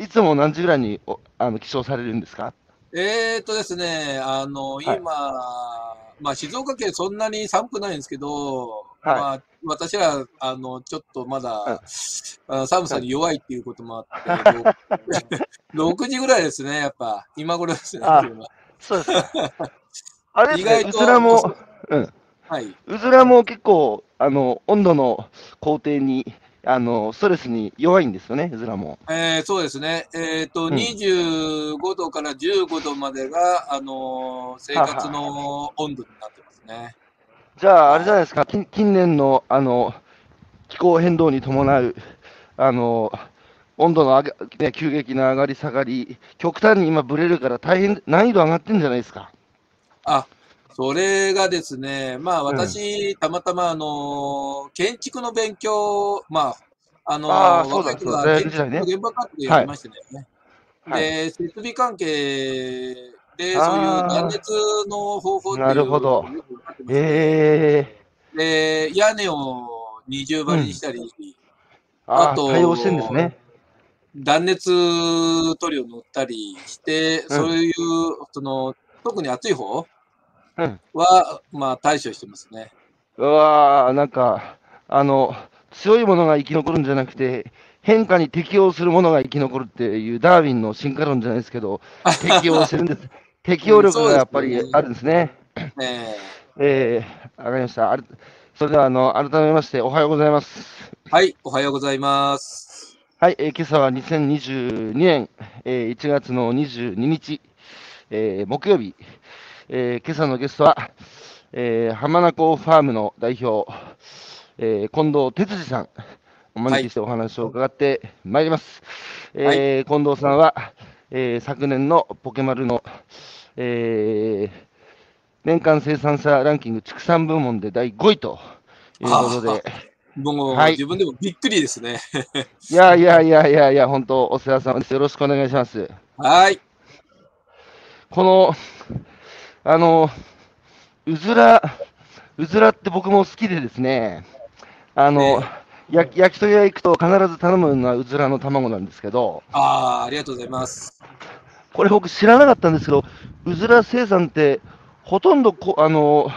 いつも何時ぐらいにおあの起床されるんですか？えーっとですね、あの、はい今、まあ、静岡県そんなに寒くないんですけど、はいまあ、私ら、あの、ちょっとまだ、はいあ寒さに弱いっていうこともあって、ろ6時ぐらいですね、やっぱ、今頃ですね。あ今そうですか。あれね、意外とうずらも、うん、はい。うずらも結構、あの、温度の工程に、あの、ストレスに弱いんですよね、うずらも。えーそうですね。えーっと、うん25度から15度までが、あの、生活の温度になってますね。じゃあ、あれじゃないですか、近近年の、あの、気候変動に伴う、あの、温度の上が、ね、急激な上がり下がり、極端に今ブレるから大変、難易度上がってんじゃないですか。あ、それがですね、まあ私、たまたまあの、建築の勉強、まあ、あの、あ若い頃は建築の現場活動やりましてね。はい。で、設備関係で、そういう断熱の方法っていうなるほど。ええで、屋根を二重張りにしたり、ああ、あと対応してんですね。断熱塗料塗ったりして、うん。そういう、その、特に暑い方うんは、まあ対処してますね。うわー、なんか、あの、強いものが生き残るんじゃなくて、変化に適応するものが生き残るっていうダーウィンの進化論じゃないですけど、適応してるんです。適応力がやっぱりあるんですね。ええー、わかりました。あるそれでは、あの、改めまして、おはようございます。ーはい、おはようございます。はい、えー今朝は2022年、えー1月の22日、えー木曜日、えー今朝のゲストは、えー浜名湖ファームの代表、えー近藤哲司さん、お招きしてお話を伺ってまいります。えー近藤さんは、えー昨年のポケマルの、えー年間生産者ランキング畜産部門で第5位ということで、もう、はい自分でもびっくりですね。いやいやいやいやいや、本当、お世話様です。よろしくお願いします。はい。この、あの、うずら、うずらって僕も好きでですね、あの、えや焼き鳥屋行くと必ず頼むのはうずらの卵なんですけど、ああ、ありがとうございます。これ僕知らなかったんですけど、うずら生産ってほとんどこ、あの、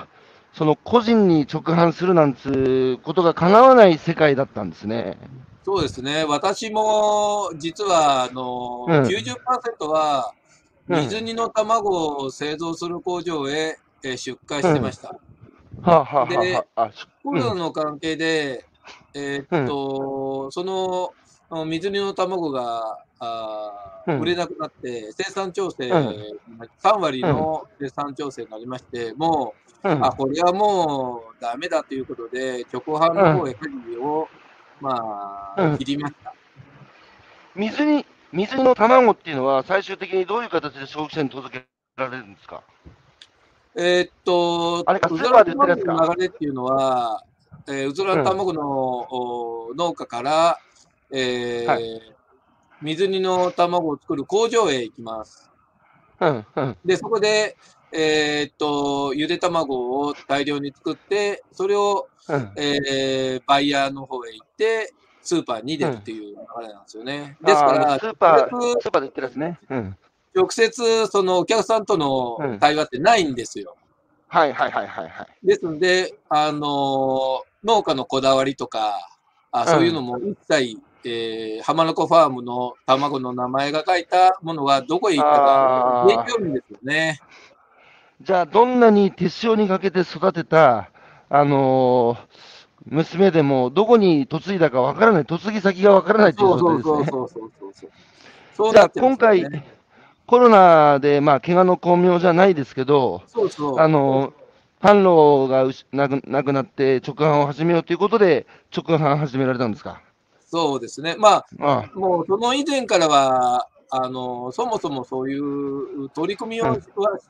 その個人に直販するなんつうことが叶わない世界だったんですね。そうですね。私も、実は、あの、うん90%は、うん水煮の卵を製造する工場へえー出荷してました。でコロナの関係で、えーっと、その水煮の卵があ売れなくなって、生産調整、うん。3割の生産調整になりまして、もう、うん。あ、これはもうダメだということで、直販の方へ舵を、まあ、うん。切りました。水に、水煮の卵っていうのは、最終的にどういう形で消費者に届けられるんですか？えーっと、あれかスーパーで売ってるやつか。流れっていうのは、えーうずらの卵の、お農家から、えーは水煮の卵を作る工場へ行きます。うん、うん。で、そこで、えーっと、ゆで卵を大量に作って、それを、うん、えーバイヤーの方へ行って、スーパーに出るっていう流れなんですよね。あですから、スーパー、スーパーで売ってるやつね。うん。直接、そのお客さんとのうん対話ってないんですよ。はいはいはいはいはい。ですので、あのー農家のこだわりとか、あそういうのも一切、えー浜名湖ファームの卵の名前が書いたものがどこへ行ったか、あー影響るんですよね。じゃあ、どんなに手塩にかけて育てた、あのー娘でも、どこに嫁いだかわからない、嫁ぎ先がわからないということですね。そうそうそうそうそう。そうじゃあ、なってます今回、コロナで、まあ、怪我の巧妙じゃないですけど、そうそう。あの販路がなくなくなって、直販を始めようということで、直販始められたんですか？そうですね。まああ、もうその以前からは、あのそもそもそういう取り組みをはし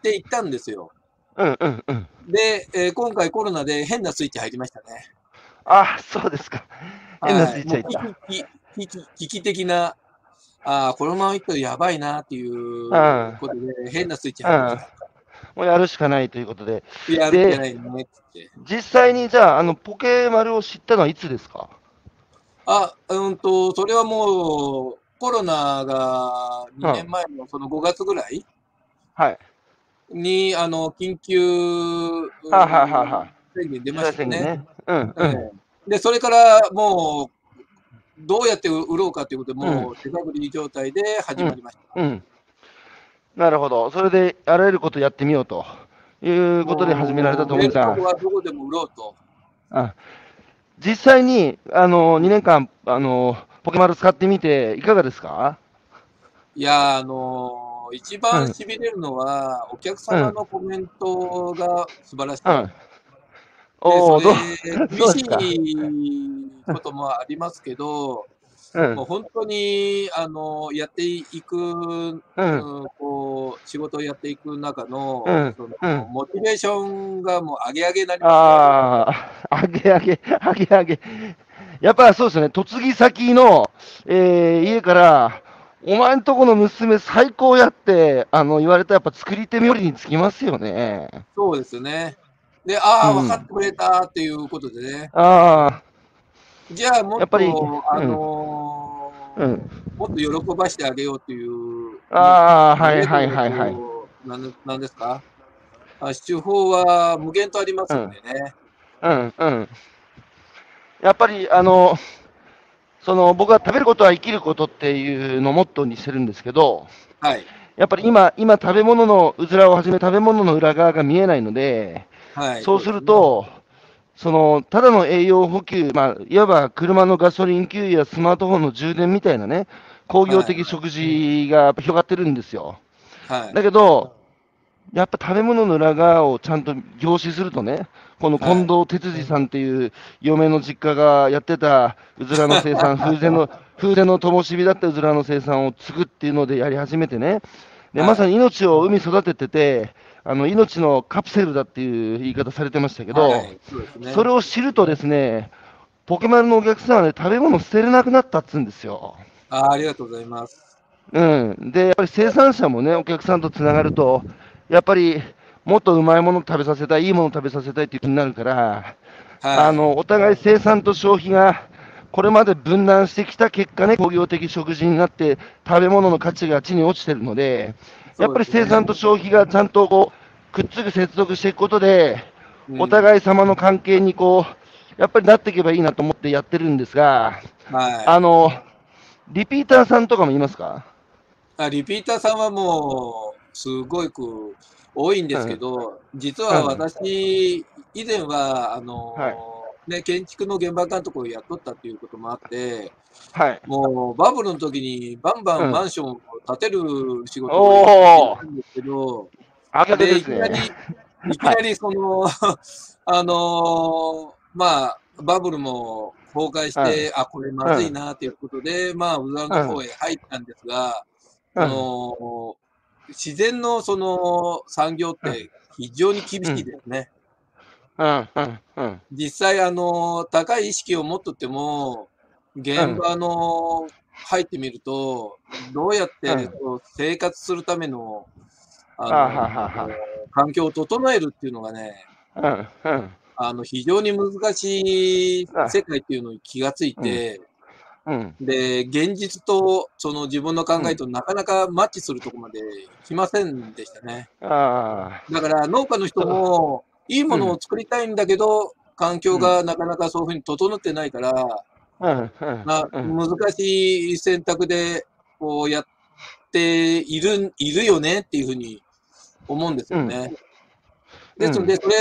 ていったんですよ。うんうんうん。で、えー今回コロナで変なスイッチ入りましたね。あそうですか。変なスイッチ入危機的な、ああ、このままいくとやばいなっていううんことで、変なスイッチ入りましもうやるしかないということで、た。やるんじゃないねって。実際にじゃあ、あのポケマルを知ったのはいつですか？あ、うんと、それはもう、コロナが2年前のその5月ぐらいはい。に、あの、緊急。宣言出ましたよね。ね。うん、うん。ええで、それからもう、どうやって売ろうかということで、もう手探り状態で始まりました。うん。なるほど。それで、あらゆることやってみようということで始められたと思うはどこでも売ろうと。あ実際に、あの、2年間、あの、ポケマル使ってみて、いかがですか？いや、あのー一番しびれるのは、お客様のコメントが素晴らしうかった。ん。おお、どう厳しいこともありますけど、うんもう本当に、あのやっていく、うん。うんこう仕事をやっていく中の,、うんそのうんモチベーションがもう上げ上げになりまああ、上げ上げ、上げ上げ。やっぱそうですよね、嫁ぎ先の、えー家から、お前んとこの娘最高やって、あの、言われたらやっぱ作り手冥利につきますよね。す。そうですね。で、ああ、うん分かってくれたっていうことでね。あじゃあ、もっと、やっぱりあのあ、うん。もっと喜ばしてあげようっていう。ああ、はいはいはいはい。なんなんですか？あ手法は無限とありますんでね。うんうん。やっぱり、あの、その、僕は食べることは生きることっていうのをモットーにしてるんですけど、はい。やっぱり今、今食べ物のうずらをはじめ食べ物の裏側が見えないので、はい。そうすると、その、ただの栄養補給、まあ、いわば車のガソリン給油やスマートフォンの充電みたいなね、工業的食事が広がってるんですよ。はい。だけど、やっぱ食べ物の裏側をちゃんと凝視するとね、この近藤哲司さんっていう嫁の実家がやってたうずらの生産、風前の、風前の灯火だったうずらの生産を継ぐっていうのでやり始めてね、ではいまさに命を海育ててて、あの命のカプセルだっていう言い方されてましたけど、はいそうですね。それを知るとですね、ポケマルのお客さんはね、食べ物捨てれなくなったっつうんですよ。あありがとうございます。うん、で、やっぱり生産者もね、お客さんとつながると、やっぱりもっとうまいもの食べさせたい、いいもの食べさせたいっていう気になるから、はい。あのお互い生産と消費がこれまで分断してきた結果ね、工業的食事になって、食べ物の価値が地に落ちてるので、やっぱり生産と消費がちゃんとこうくっつく、接続していくことで、おい、互い様の関係にこう、やっぱりなっていけばいいなと思ってやってるんですが、はい、あの、リピーターさんとかもいますか？あリピーターさんはもう、すごく多いんですけど、実は私、以前は、あの、はい。ね、建築の現場監督をやっとったっていうこともあって、はい。もうバブルの時にバンバうん。ンマンションを建てる仕事をやってたんですけど、あげてですでいきなりね。、いきなりその、あのーまあ、バブルも崩壊して、あ、これまずいなということで、まあ、うずらの方へ入ったんですが、うん。あの自然のその産業って非常に厳しいですね。うん、うん、うん。実際、あの高い意識を持っとっても、現場の入ってみると、どうやって生活するためのあの環境を整えるっていうのがね。あの非常に難しいあ世界っていうのに気がついて、うん、で、現実とその自分の考えとなかなかマッチするところまで来ませんでしたね。あだから農家の人も、いいものを作りたいんだけど、環境がなかなかそういうふうに整ってないから、あ、うん、うん。なうん難しい選択でこうやっているいるよねっていうふうに思うんですよね。うんですので、それ、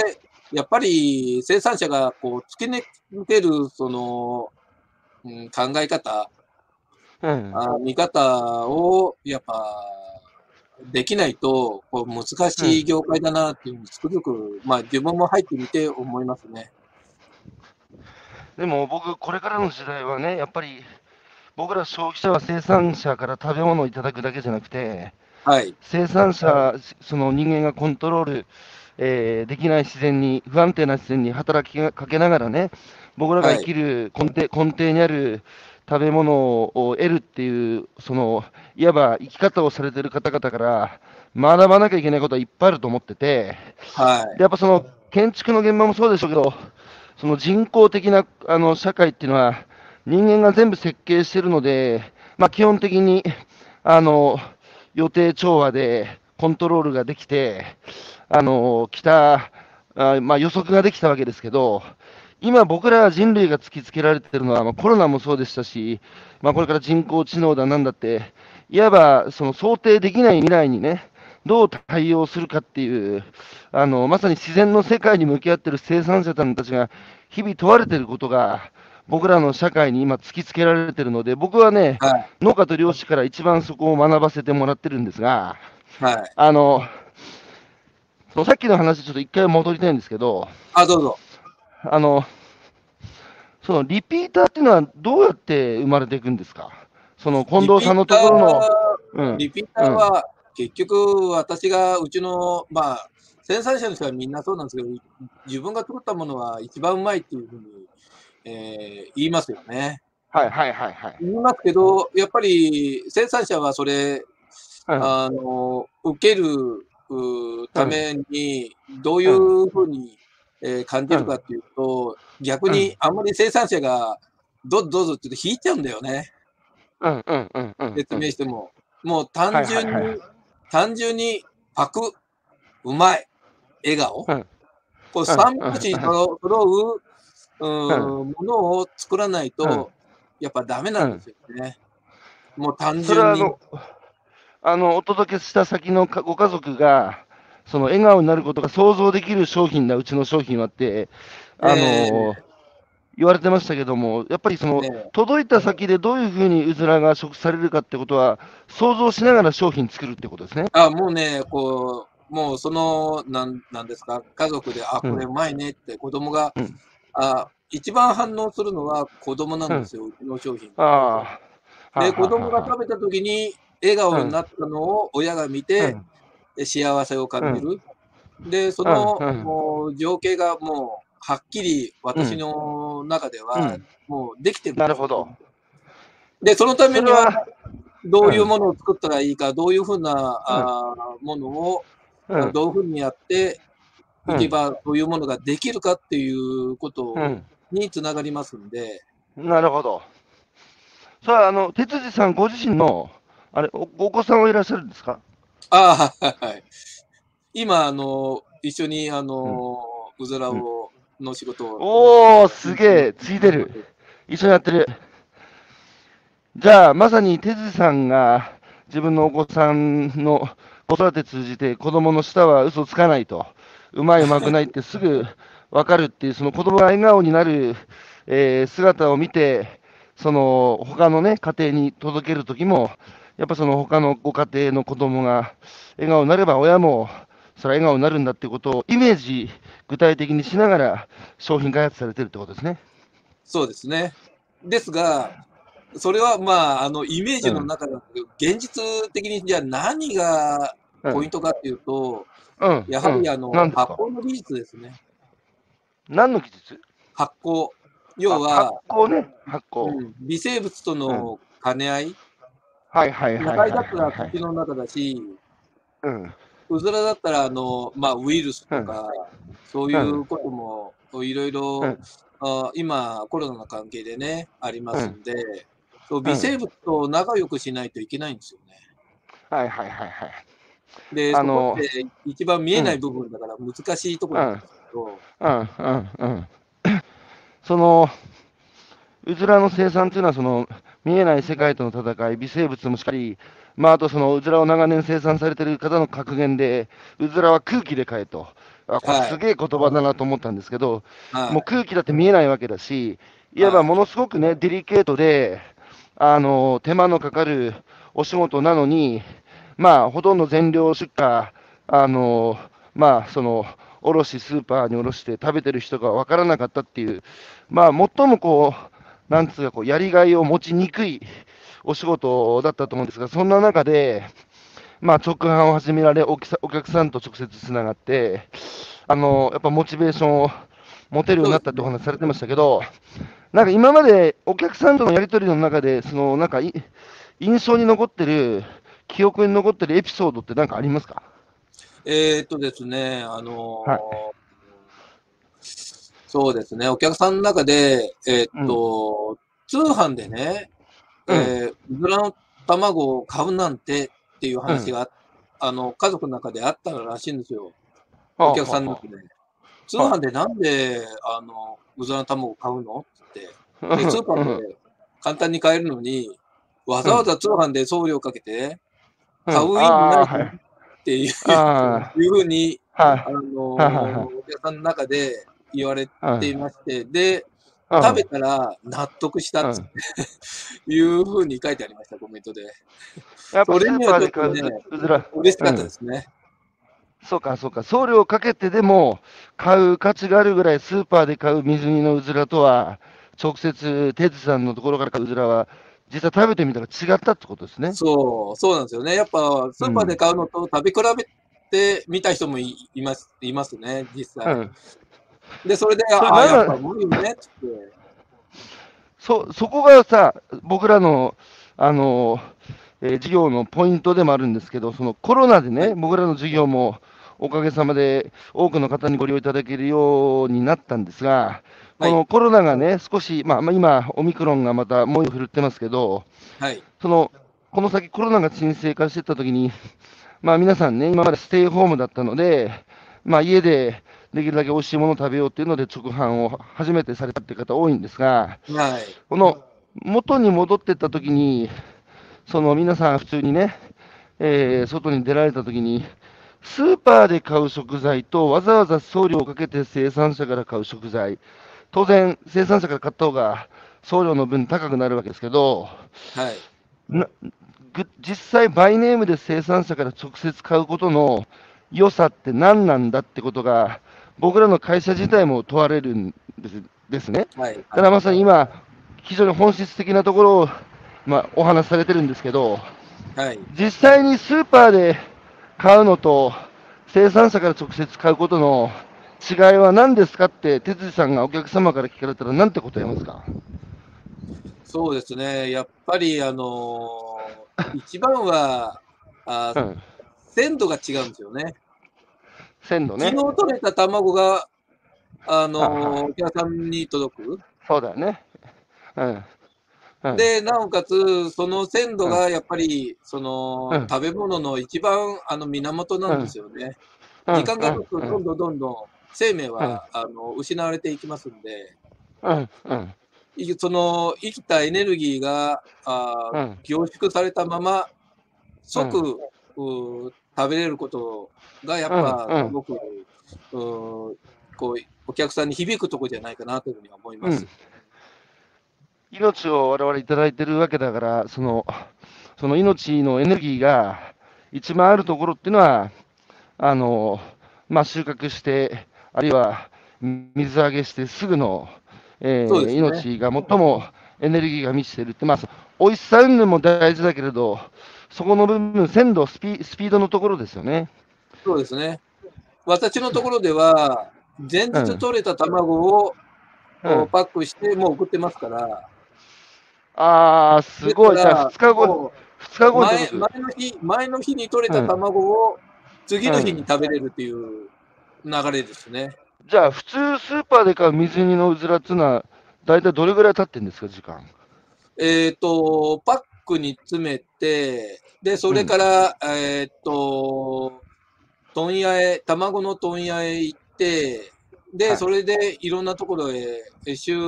やっぱり生産者がこう突き抜けるその、うん、考え方、うん、あ見方をやっぱできないとこう難しい業界だなっていうのをつくづく、まあ自分も入ってみて思いますね。でも僕、これからの時代はね、やっぱり僕ら消費者は生産者から食べ物をいただくだけじゃなくて、はい。生産者、その人間がコントロール、えーできない自然に、不安定な自然に働きかけながらね、僕らが生きる根底,、根底にある食べ物を得るっていう、そのいわば生き方をされてる方々から学ばなきゃいけないことはいっぱいあると思ってて、はい。でやっぱその建築の現場もそうでしょうけど、その人工的なあの社会っていうのは、人間が全部設計してるので、まあ、基本的に、あの、予定調和でコントロールができて、あの、来た、あまあ、予測ができたわけですけど、今僕ら人類が突きつけられてるのは、まあ、コロナもそうでしたし、まあ、これから人工知能だなんだって、いわばその想定できない未来にね、どう対応するかっていう、あの、まさに自然の世界に向き合っている生産者さんたちが日々問われていることが、僕らの社会に今突きつけられているので、僕はね、はい、農家と漁師から一番そこを学ばせてもらってるんですが、はい、あの、そのさっきの話、ちょっと一回戻りたいんですけど、あ、どうぞ。あの、そのリピーターっていうのはどうやって生まれていくんですか？その近藤さんのところの。うん、リピーターは、結局、私がうちの、まあ、生産者の人はみんなそうなんですけど、自分が作ったものは一番うまいっていうふうに、えー、言いますよね。はいはいはいはい。言いますけど、やっぱり生産者はそれ、うん、あの、受けるために、どういうふうに、えー、感じるかっていうと、逆にあんまり生産者が、どうぞどうぞって言うと引いちゃうんだよね。うんうんうんうん。説明しても。もう単純に、はいはいはい、単純にパク、うまい、笑顔。うん、こう三拍子揃う、うん、ものを作らないと、やっぱダメなんですよね。もう単純に。あの、お届けした先のご家族が、その笑顔になることが想像できる商品だ、うちの商品はって、あのー、言われてましたけども、やっぱりその、ね、届いた先でどういうふうにうずらが食されるかってことは、想像しながら商品作るってことですね。あもうね、こう、もうその、なんなんですか、家族で、あ、これうまいねって子供が、うん、あ一番反応するのは子供なんですよ、うん、の商品。あで、子供が食べた時に、笑顔になったのを親が見て、うん、幸せを感じる。うん、で、その、うん、もう情景がもう、はっきり私の中では、もうできてる、なるほど。で、そのためには、どういうものを作ったらいいか、どういうふうな、あものを、どういうふうにやっていけば、どういうものができるかっていうことにつながりますんで。なるほど。さあ、あの、哲司さんご自身の、あれお、お子さんはいらっしゃるんですか？ああ、はい。今、あの、一緒に、あの、うずらを、の仕事を。おお、すげえ、ついてる。一緒にやってる。じゃあ、まさに哲司さんが自分のお子さんの子育て通じて子供の舌は嘘つかないと、うまいうまくないってすぐ分かるっていう、その子供が笑顔になる、えー、姿を見て、その他のね、家庭に届けるときも、やっぱその他のご家庭の子供が笑顔になれば親もそれは笑顔になるんだってことをイメージ具体的にしながら商品開発されてるってことですね。そうですね。ですが、それはまあ、あの、イメージの中だけど、うん、現実的にじゃあ何がポイントかっていうと、うん、やはりあの、うん、発酵の技術ですね。何の技術？発酵。要は、発酵ね、発酵、微生物との兼ね合い。はいはいはい。だったら土の中だし、うん。うずらだったら、あの、まあ、ウイルスとか、そういうこともいろいろ、あ今、コロナの関係でね、ありますんで、そう微生物と仲良くしないといけないんですよね。はいはいはいはい。で、あのそこって一番見えない部分だから難しいところなんですけど。うんうんうん。その、うずらの生産というのは、その、見えない世界との戦い、微生物もしっかり、まあ、あとそのうずらを長年生産されている方の格言で、うずらは空気で買えと、あこれすげえ言葉だなと思ったんですけど、はい、もう空気だって見えないわけだし、いわばものすごくね、デリケートで、あの手間のかかるお仕事なのに、まあ、ほとんど全量出荷、あのまあ、その、卸スーパーに卸して食べてる人が分からなかったっていう、まあ、最もこう、なんつうかこう、やりがいを持ちにくいお仕事だったと思うんですが、そんな中で、まあ、直販を始められお客さんと直接つながって、あのやっぱモチベーションを持てるようになったってお話されてましたけど、なんか今までお客さんとのやり取りの中で、そのなんか印象に残ってる、記憶に残ってるエピソードって何かありますか？えー、っとですね、あのーはい、そうですね、お客さんの中で、えー、っと、うん、通販でね、えー、うずらの卵を買うなんてっていう話が、あの、家族の中であったらしいんですよ。お客さんの中で。通販でなんで、あの、うずらの卵を買うのって。で、スーパーで簡単に買えるのに、わざわざ通販で送料かけて、買う意味ないっていう、い。うふうに、あの、お客さんの中で言われていまして、で、食べたら納得したって、いうふうに書いてありました、コメントで。やっぱスーパーで買う、ね、うずら。嬉しかったですね。そうか、そうか。送料かけてでも買う価値があるぐらいスーパーで買う水煮のうずらとは、直接、テツさんのところから買ううずらは、実際食べてみたら違ったってことですね。そう、そうなんですよね。やっぱスーパーで買うのと食べ比べてみた人もいます、いますね、実際。うん、で、それで、ああ、やっぱ無理ねって。そ、そこがさ、僕らの、あの、えー、事業のポイントでもあるんですけど、そのコロナでね、僕らの事業もおかげさまで多くの方にご利用いただけるようになったんですが、このコロナがね、少し、まあ、今、オミクロンがまた猛威を振るってますけど、はい、そのこの先、コロナが沈静化していったときに、まあ、皆さんね、今までステイホームだったので、まあ、家でできるだけ美味しいものを食べようっていうので、直販を初めてされたって方多いんですが、はい、この元に戻っていったときに、その皆さん普通にね、えー、外に出られたときに、スーパーで買う食材とわざわざ送料をかけて生産者から買う食材、当然、生産者から買った方が送料の分高くなるわけですけど、はい、実際、バイネームで生産者から直接買うことの良さって何なんだってことが、僕らの会社自体も問われるんですですね。はい、だからまさに今、非常に本質的なところを、まあ、お話しされてるんですけど、はい、実際にスーパーで買うのと、生産者から直接買うことの違いは何ですかって、哲司さんがお客様から聞かれたら、なんて答えますか？そうですね、やっぱり、あのー、一番はあ、うん、鮮度が違うんですよね。鮮度ね。昨日取れた卵が、あのー、お客さんに届く？そうだよね。うん。うん、で、なおかつ、その鮮度がやっぱり、その、うん、食べ物の一番あの源なんですよね。時間が経つと、どんどんどんどん生命は、あの失われていきますんで、うん。うん、その生きたエネルギーがあ、凝縮されたまま即、食べれることがやっぱすごく、こうお客さんに響くところじゃないかなというふうに思います。命を我々いただいてるわけだから、そのその命のエネルギーが一番あるところっていうのは、あのまあ、収穫して、あるいは水揚げしてすぐの、えーね、命が最もエネルギーが満ちているって、まあ、美味しさ云々も大事だけれど、そこの部分、鮮度スピ、スピードのところですよね。そうですね。私のところでは、前日取れた卵を、うん、パックしてもう送ってますから。ああ、すごい。じゃあ2日後、2日後前前の日前の日に取れた卵を次の日に食べれるっていう流れですね。じゃあ、普通スーパーで買う水煮のうずらっていうのは、大体どれぐらい経ってんですか、時間？えっ、ー、と、パックに詰めて、で、それから、うん、えっ、ー、と、問屋へ、卵の問屋へ行って、で、はい、それでいろんなところへ、集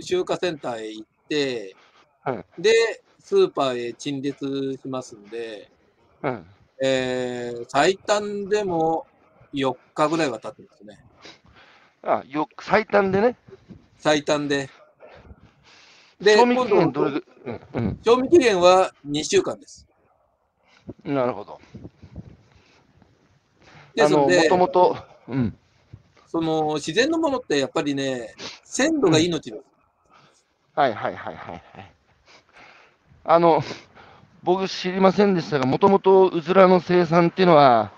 集荷センターへ行って、はい、で、スーパーへ陳列しますんで、うん、えー、最短でも4日ぐらいは経ってますね。あよ最短でね。最短で。で、賞味期限どれぐ、うんうん、賞味期限は2週間です。なるほど。ですので、もともと、うん。その自然のものってやっぱりね、鮮度が命です、うん。はいはいはいはいはい。あの、僕知りませんでしたが、もともとうずらの生産っていうのは、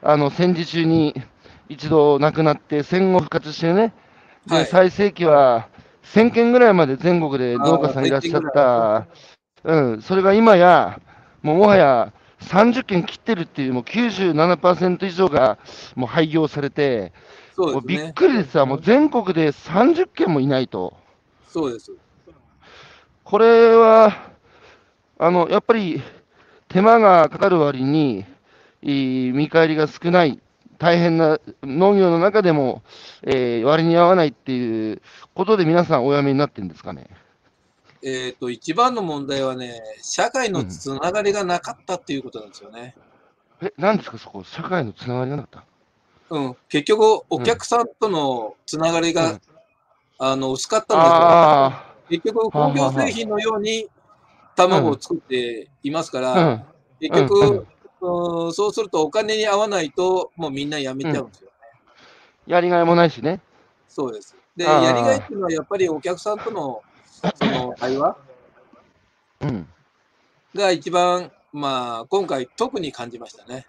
あの戦時中に一度亡くなって、戦後復活してね、で、はい、最盛期は1000件ぐらいまで全国で農家さんいらっしゃった、うん、それが今や、もうもはや30件切ってるっていう、もう97%以上がもう廃業されて、そうですね、びっくりですわ、もう全国で30件もいないと。そうです。これは、あのやっぱり手間がかかる割に、見返りが少ない、大変な農業の中でも、えー割に合わないっていうことで、皆さんお辞めになってるんですかね？えっ、と、一番の問題はね、社会のつながりがなかったっていうことなんですよね。え、なんですか、そこ、社会のつながりがなかっうん。結局、お客さんとのつながりが、うんあの、薄かったた。んですよ。あ結局、工業製品のように卵を作っていますから、あ、うん。結局、うんうんそうするとお金に合わないと、もうみんな辞めちゃうんですよ。やりがいもないしね。そうです。で、やりがいっていうのはやっぱりお客さんとのその対話うん。が一番、まあ、今回特に感じましたね。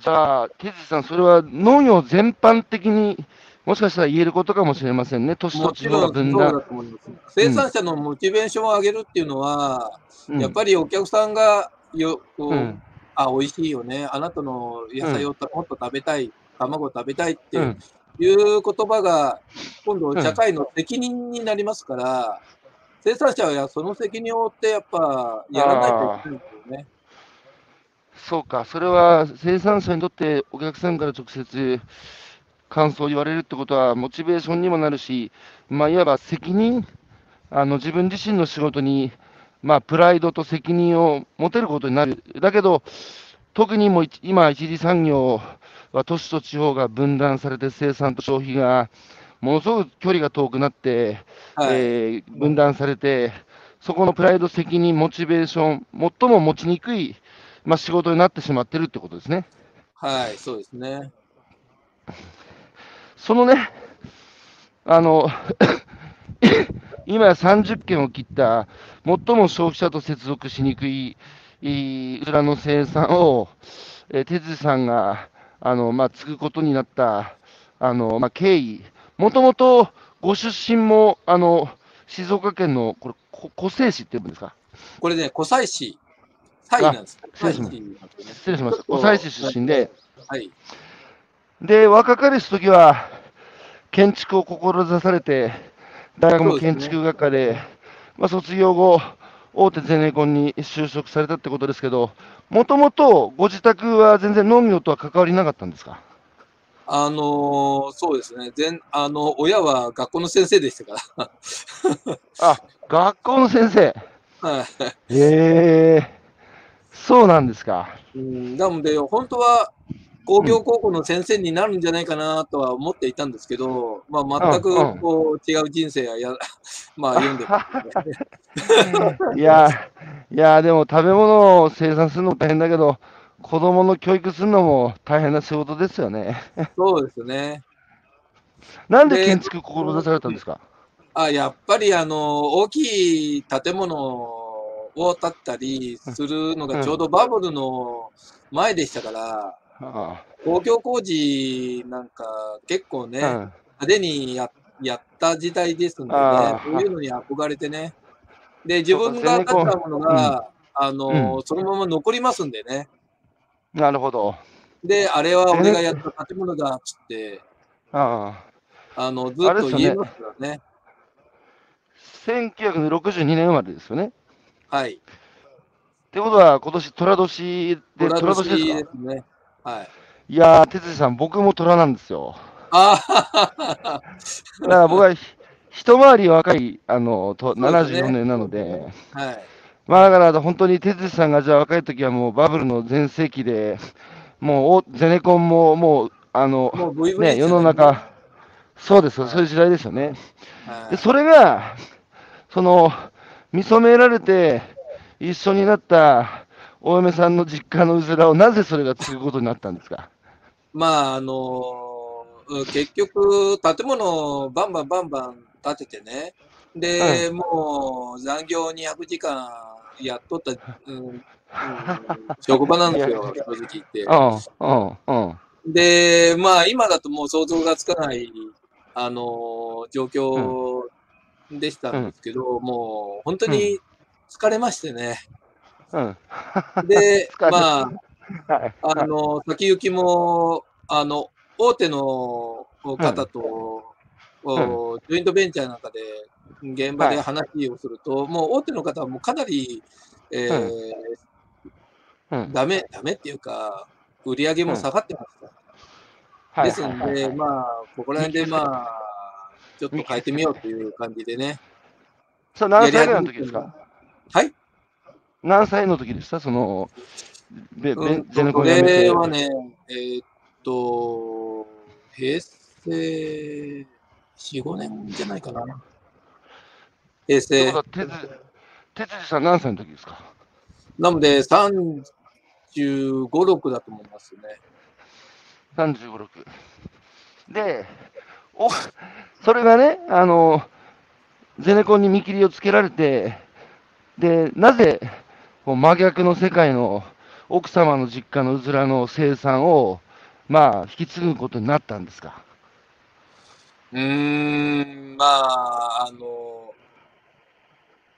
じゃあ、手治さん、それは農業全般的にもしかしたら言えることかもしれませんね。都市と地方が分断。と思います。生産者のモチベーションを上げるっていうのは、うんやっぱりお客さんがよこう、うん。あ、美味しいよね、あなたの野菜をたもっと食べたい、卵を食べたいってうん。いう言葉が、今度、社会の責任になりますから、生産者はその責任を負って、やっぱやらないといけないんですよね。そうか、それは生産者にとってお客さんから直接感想を言われるってことは、モチベーションにもなるし、まあ、いわば責任、あの自分自身の仕事に、まあ、プライドと責任を持てることになる。だけど、特にも今、一次産業は都市と地方が分断されて、生産と消費がものすごく距離が遠くなって、はい。えー分断されて、そこのプライド、責任、モチベーション、最も持ちにくい、まあ、仕事になってしまってるってことですね。はい、そうですね。そのね、あの、今や30件を切った、最も消費者と接続しにくい、いいうちらの生産を、えー、哲司さんが、あの、まあ、継ぐことになった、あの、まあ、経緯、もともとご出身も、あの、静岡県の、これ、こ湖西市って言うんですか？これね、湖西市、西なんです。失礼します失礼しました。ちょっと湖西市出身で、はい。で、若かりし時は、建築を志されて、大学も建築学科で、まあ、卒業後、大手ゼネコンに就職されたってことですけど、もともとご自宅は全然農業とは関わりなかったんですか？あのーそうですね。全、あの、親は学校の先生でしたかあ、学校の先生。ら。はい。へえ、そうなんですか。うん、なので、本当は工業高校の先生になるんじゃないかなとは思っていたんですけど、まあ、全くこう違う人生やや、まあ、読んで。いや、いや、でも食べ物を生産するのも大変だけど、子供の教育するのも大変な仕事ですよね。そうですね。なんでで建築志されたんですか？あやっぱりあの大きい建物を建ったりするのがちょうどバブルの前でしたから、あ公共工事なんか結構ね、あうん派手にややった時代ですので、ね、そういうのに憧れてね。で、自分が建ったものが、あの、うそのまま残りますんでね。なるほど。で、あれは俺がやった建物だっつって、あああの、ずっと言えますからね。1962年生まれですよね。っはい。てことは、今年、寅年で、虎寅年年ですね。はい。いやー、哲司さん、僕も虎なんですよ。ああ、だから僕はひ一回り若い、あの、とそうですね74年なので、はい。まあだから本当に哲司さんがじゃあ若い時はもうバブルの全盛期で、もうおゼネコンももう、あの、ね、世の中、そうですよ、はいそういう時代ですよね。はいで、それが、その、見初められて、一緒になったお嫁さんの実家のうずらを、なぜそれが継ぐことになったんですか？まあ、あのうん結局、建物をバンバンバンバン建ててね、で、もう残業200時間やっとった、うんうん、職場なんですよ、正直言って。うん、うん、うん。で、まあ、今だともう想像がつかない、あの状況でしたんですけど、もう本当に疲れましてね。うん。で、まあ、はい。あの、先行きも、あの、大手の方と、おジョイントベンチャーなんかで現場で話をすると、もう大手の方はもうかなり、えーうん。ダメ、ダメっていうか、売り上げも下がってました。はいですんで、まあ、ここら辺でまあ、ちょっと変えてみようという感じでね。それ何歳ぐらいの時ですか？はい。何歳の時でした？その、ゼネコン辞めてれはね、えーっと、平成4、5年じゃないかな。平成哲司さん何歳の時ですか？なので、35、6だと思いますね。35、6。で、お、それがね、あの、ゼネコンに見切りをつけられて、で、なぜ、こう真逆の世界の奥様の実家のうずらの生産を、まあ、引き継ぐことになったんですか？うーん、まあ、あの、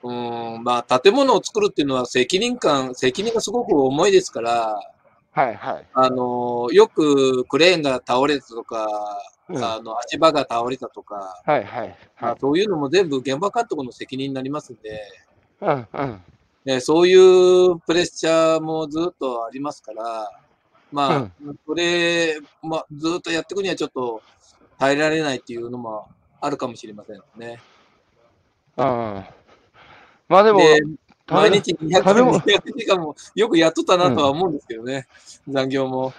うーん、まあ、建物を作るっていうのは責任感、責任がすごく重いですから、はいはい。あの、よくクレーンが倒れたとか、うんあの、足場が倒れたとか、はいはい。まあはい、そういうのも全部現場監督の責任になりますんで、うんうん。ね、そういうプレッシャーもずっとありますから、まあ、それ、まあ、ずっとやっていくにはちょっと耐えられないっていうのもあるかもしれませんね。ああまあでも、で、毎日200食べ物200時間もよくやっとったなとは思うんですけどね、残業も。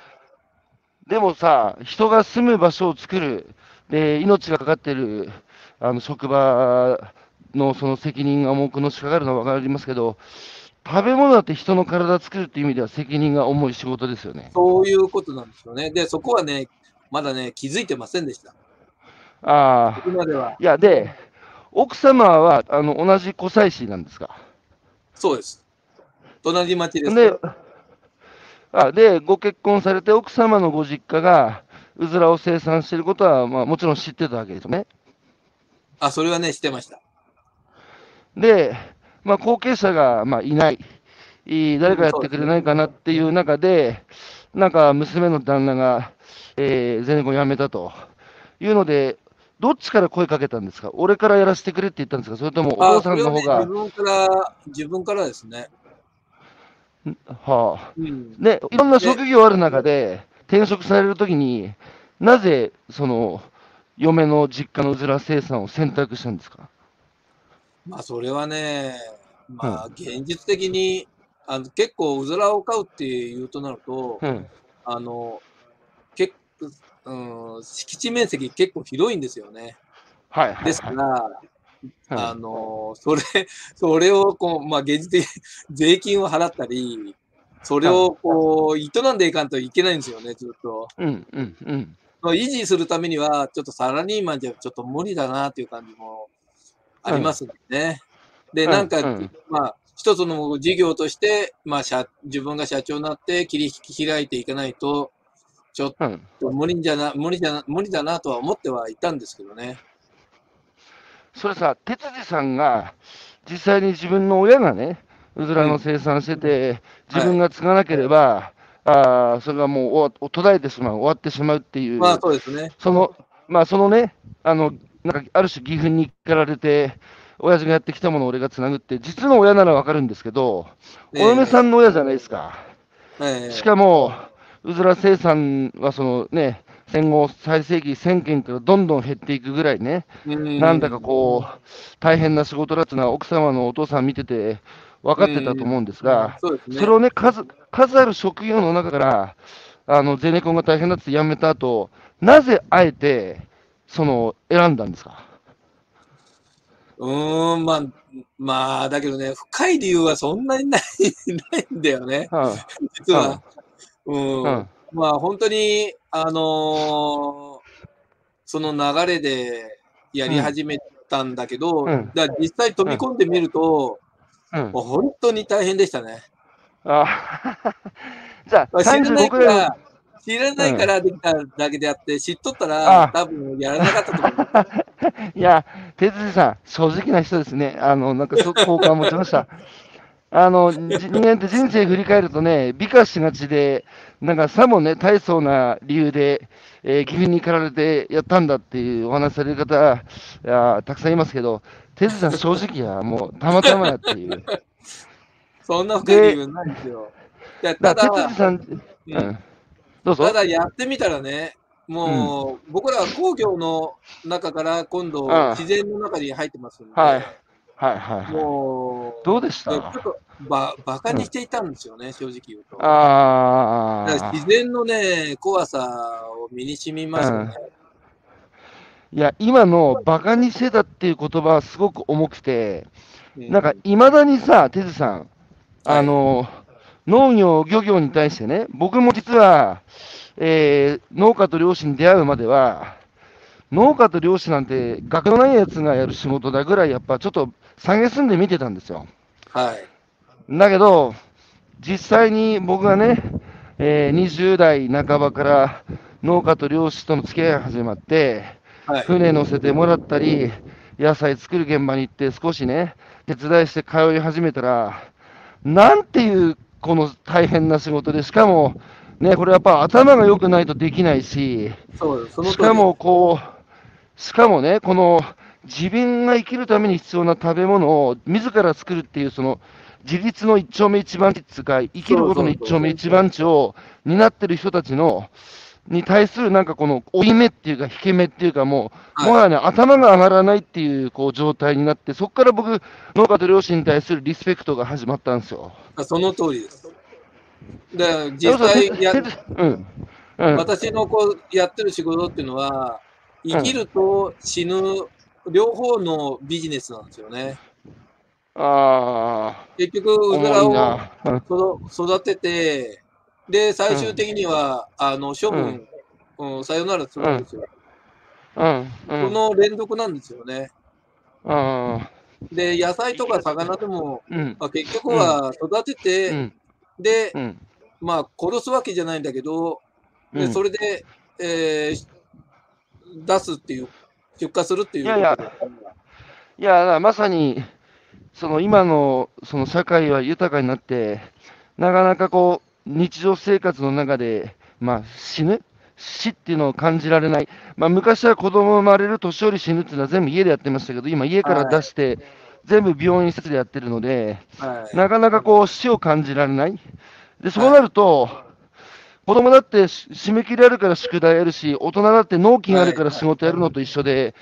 でもさ、人が住む場所を作る、で、命がかかってる、あの、職場のその責任が重くのしかかるのは分かりますけど、食べ物だって人の体作るっていう意味では責任が重い仕事ですよね。そういうことなんですよね。で、そこはね、まだね、気づいてませんでした。ああ。今では。いや、で、奥様は、あの、同じ湖西市なんですか？そうです。隣町です。で、あで、ご結婚されて、奥様のご実家が、うずらを生産していることは、まあ、もちろん知ってたわけですよね。あ、それはね、してました。で、まあ、後継者が、まあ、いない。誰かやってくれないかなっていう中で、なんか娘の旦那が、えー、ゼネコン辞めたというので、どっちから声かけたんですか？俺からやらせてくれって言ったんですか？それともおあ父さんの方が、ね、自分から、自分からですね。はあ、うん。で、いろんな職業ある中で、転職されるときに、なぜ、その、嫁の実家のうずら生産を選択したんですか？まあ、それはね、まあ、現実的に、あの結構、うずらを飼うっていうとなると、うん。あの、結構、うん、敷地面積結構広いんですよね。はいはい、ですから、はい。あの、それ、それをこう、まあ、現実的に税金を払ったり、それをこう、営んでいかんといけないんですよね、ずっと。うんうんうん。維持するためには、ちょっとサラリーマンじゃちょっと無理だなっていう感じもありますんでね。で、うんなんか、うんまあ、一つの事業として、まあ、社自分が社長になって切り開いていかないと、ちょっうん。と無理じゃな、無理じゃな、無理だなとは思ってはいたんですけどね。それさ、哲司さんが、実際に自分の親がね、うずらの生産してて、自分が継がなければ、ああ、それがもう終わ途絶えてしまう、終わってしまうっていう、まあ、そうですね。その、まあ、そのね、あの、なんか、ある種、義憤に駆られて、親父がやってきたものを俺がつなぐって、実の親ならわかるんですけど、お嫁さんの親じゃないですか。ええ。しかも、うずら生産はそのね、戦後最盛期1000件からどんどん減っていくぐらいね、うん。なんだかこう、大変な仕事だっていうのは奥様のお父さん見てて分かってたと思うんですが、そすね。それをね、数、数ある職業の中から、あの、ゼネコンが大変だって辞めた後、なぜあえて、その、選んだんですか？うーん、まあ、まあ、だけどね、深い理由はそんなにない、ないんだよね、うん。実は。うん。うん。まあ、本当に、あのーその流れでやり始めたんだけど、うんだ実際飛び込んでみると、うん。もう本当に大変でしたね。あじゃあ、知らない35くい。からら、知らないからできただけであって、知っとったあらあ、多分やらなかったと思う。いや、哲司さん、正直な人ですね。あの、なんか、すごく好感を持ちました。あの、じ人間って人生振り返るとね、美化しがちで、なんかさもね、大層な理由で、えー、岐阜に駆られてやったんだっていうお話される方、いやたくさんいますけど、テズさん、正直や、もうたまたまやっていう。そんな深い理由ないですよ。いやただ、哲司さん、うん、どうぞ。ただやってみたらね、もう、うん、僕らは工業の中から今度、自然の中に入ってますんで、はいはいはい、もう、どうでした？ちょっとばバカにしていたんですよね、うん、正直言うと。ああ。自然のね、怖さを身にしみましたね。いや、今のバカにしてたっていう言葉はすごく重くて、なんか、いまだにさ、てずさん、あの、はい、農業、漁業に対してね、僕も実は、えー、農家と漁師に出会うまでは、農家と漁師なんて、学のないやつがやる仕事だぐらい、やっぱちょっと下げすんで見てたんですよ。はい。だけど、実際に僕がね、えー、20代半ばから農家と漁師との付き合いが始まって、はい、船乗せてもらったり、野菜作る現場に行って少しね、手伝いして通い始めたら、なんていうこの大変な仕事で、しかも、ね、これやっぱ頭が良くないとできないし、しかもこう、しかもね、この自分が生きるために必要な食べ物を自ら作るっていう、その自立の一丁目一番地っていうか、生きることの一丁目一番地を担ってる人たちの、に対するなんかこの負い目っていうか、引け目っていうか、もう、はい、もはやね、頭が上がらないっていうこう状態になって、そこから僕、農家と漁師に対するリスペクトが始まったんですよ。その通りです。で、実際や、うんうん、私のこうやってる仕事っていうのは、生きると死ぬ、両方のビジネスなんですよね。ああ。結局、うずらを育てて、で、最終的には、うん、あの、処分、うん、さよならするんですよ。うん。うん、の連続なんですよね。うん。で、野菜とか魚でも、まあ、結局は育てて、で、まあ、殺すわけじゃないんだけど、でそれで、えー、出すっていう、出荷するっていう。いやいや、いやまさに、その今のその社会は豊かになって、なかなかこう、日常生活の中で、まあ、死ぬ？死っていうのを感じられない。まあ、昔は子供生まれる年寄り死ぬっていうのは全部家でやってましたけど、今家から出して、全部病院施設でやってるので、はい、なかなかこう死を感じられない。で、そうなると、子供だって締め切りあるから宿題やるし、大人だって納期があるから仕事やるのと一緒で、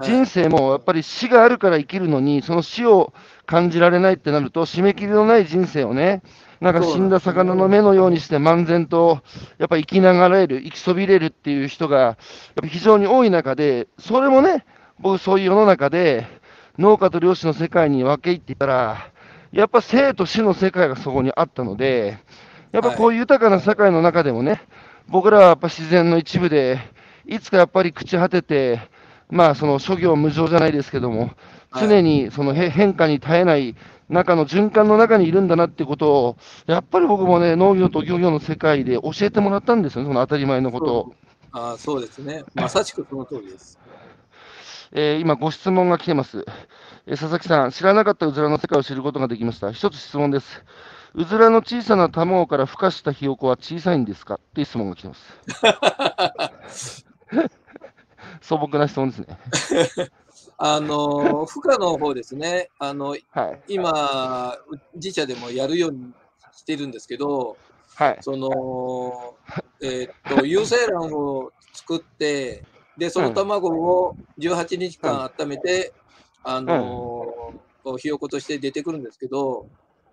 人生もやっぱり死があるから生きるのに、その死を感じられないってなると、締め切りのない人生をね、なんか死んだ魚の目のようにして漫然と、やっぱ生きながらえる、生きそびれるっていう人が、やっぱ非常に多い中で、それもね、僕そういう世の中で、農家と漁師の世界に分け入っていたら、やっぱ生と死の世界がそこにあったので、やっぱこういう豊かな社会の中でもね、僕らはやっぱ自然の一部で、いつかやっぱり朽ち果てて、まあその諸行無常じゃないですけども、常にその変化に耐えない中の循環の中にいるんだなってことを、やっぱり僕もね、農業と漁業の世界で教えてもらったんですよね、その当たり前のことを。あそうですね、まさしくその通りです。えー、今、ご質問が来てます、えー、佐々木さん、知らなかったうずらの世界を知ることができました。一つ質問です。うずらの小さな卵から孵化したひよこは小さいんですか？っていう質問が来てます。素朴な質問ですね。あの、負荷の方ですね、あの、はい、今、自社でもやるようにしてるんですけど、はい、その、えー、っと、有精卵を作って、で、その卵を18日間温めて、うん、あの、うん、ひよことして出てくるんですけど、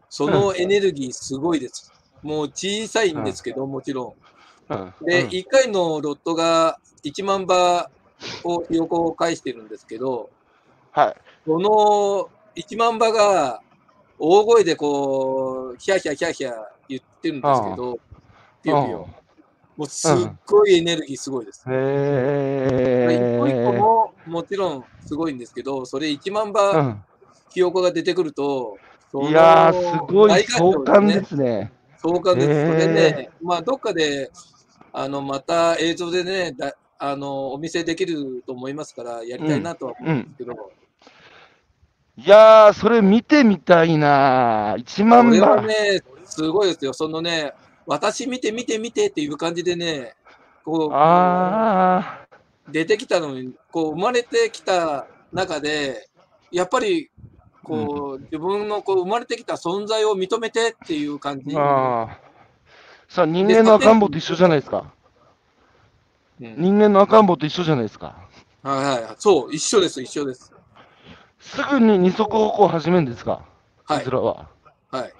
そのエネルギーすごいです。もう小さいんですけど、もちろん。で、1回のロットが1万羽をひよこを返してるんですけど、はい。この1万羽が大声でこう、ヒャヒャヒャヒャ言ってるんですけど。もうすっごいエネルギーすごいです。へ、えー、一個一個ももちろんすごいんですけど、それ1万羽ひよこが出てくると、いやー、すごい壮観ですね。壮観です。それね、まあ、どっかで、あの、また映像でね、だあの、お見せできると思いますから、やりたいなとは思うんですけど。うんいやー、それ見てみたいな1万これは番。ね、すごいですよ。そのね、私見て見て見てっていう感じでね、こう、あ出てきたのに、こう、生まれてきた中で、やっぱり、こう、自分のこう生まれてきた存在を認めてっていう感じ。ーあー。さあ、人間の赤ん坊と一緒じゃないですか。うん人間の赤ん坊と一緒じゃないですか。はいはいはい。そう、一緒です、一緒です。すぐに二足歩行を始めるんですか、はいいつ。らは。はい。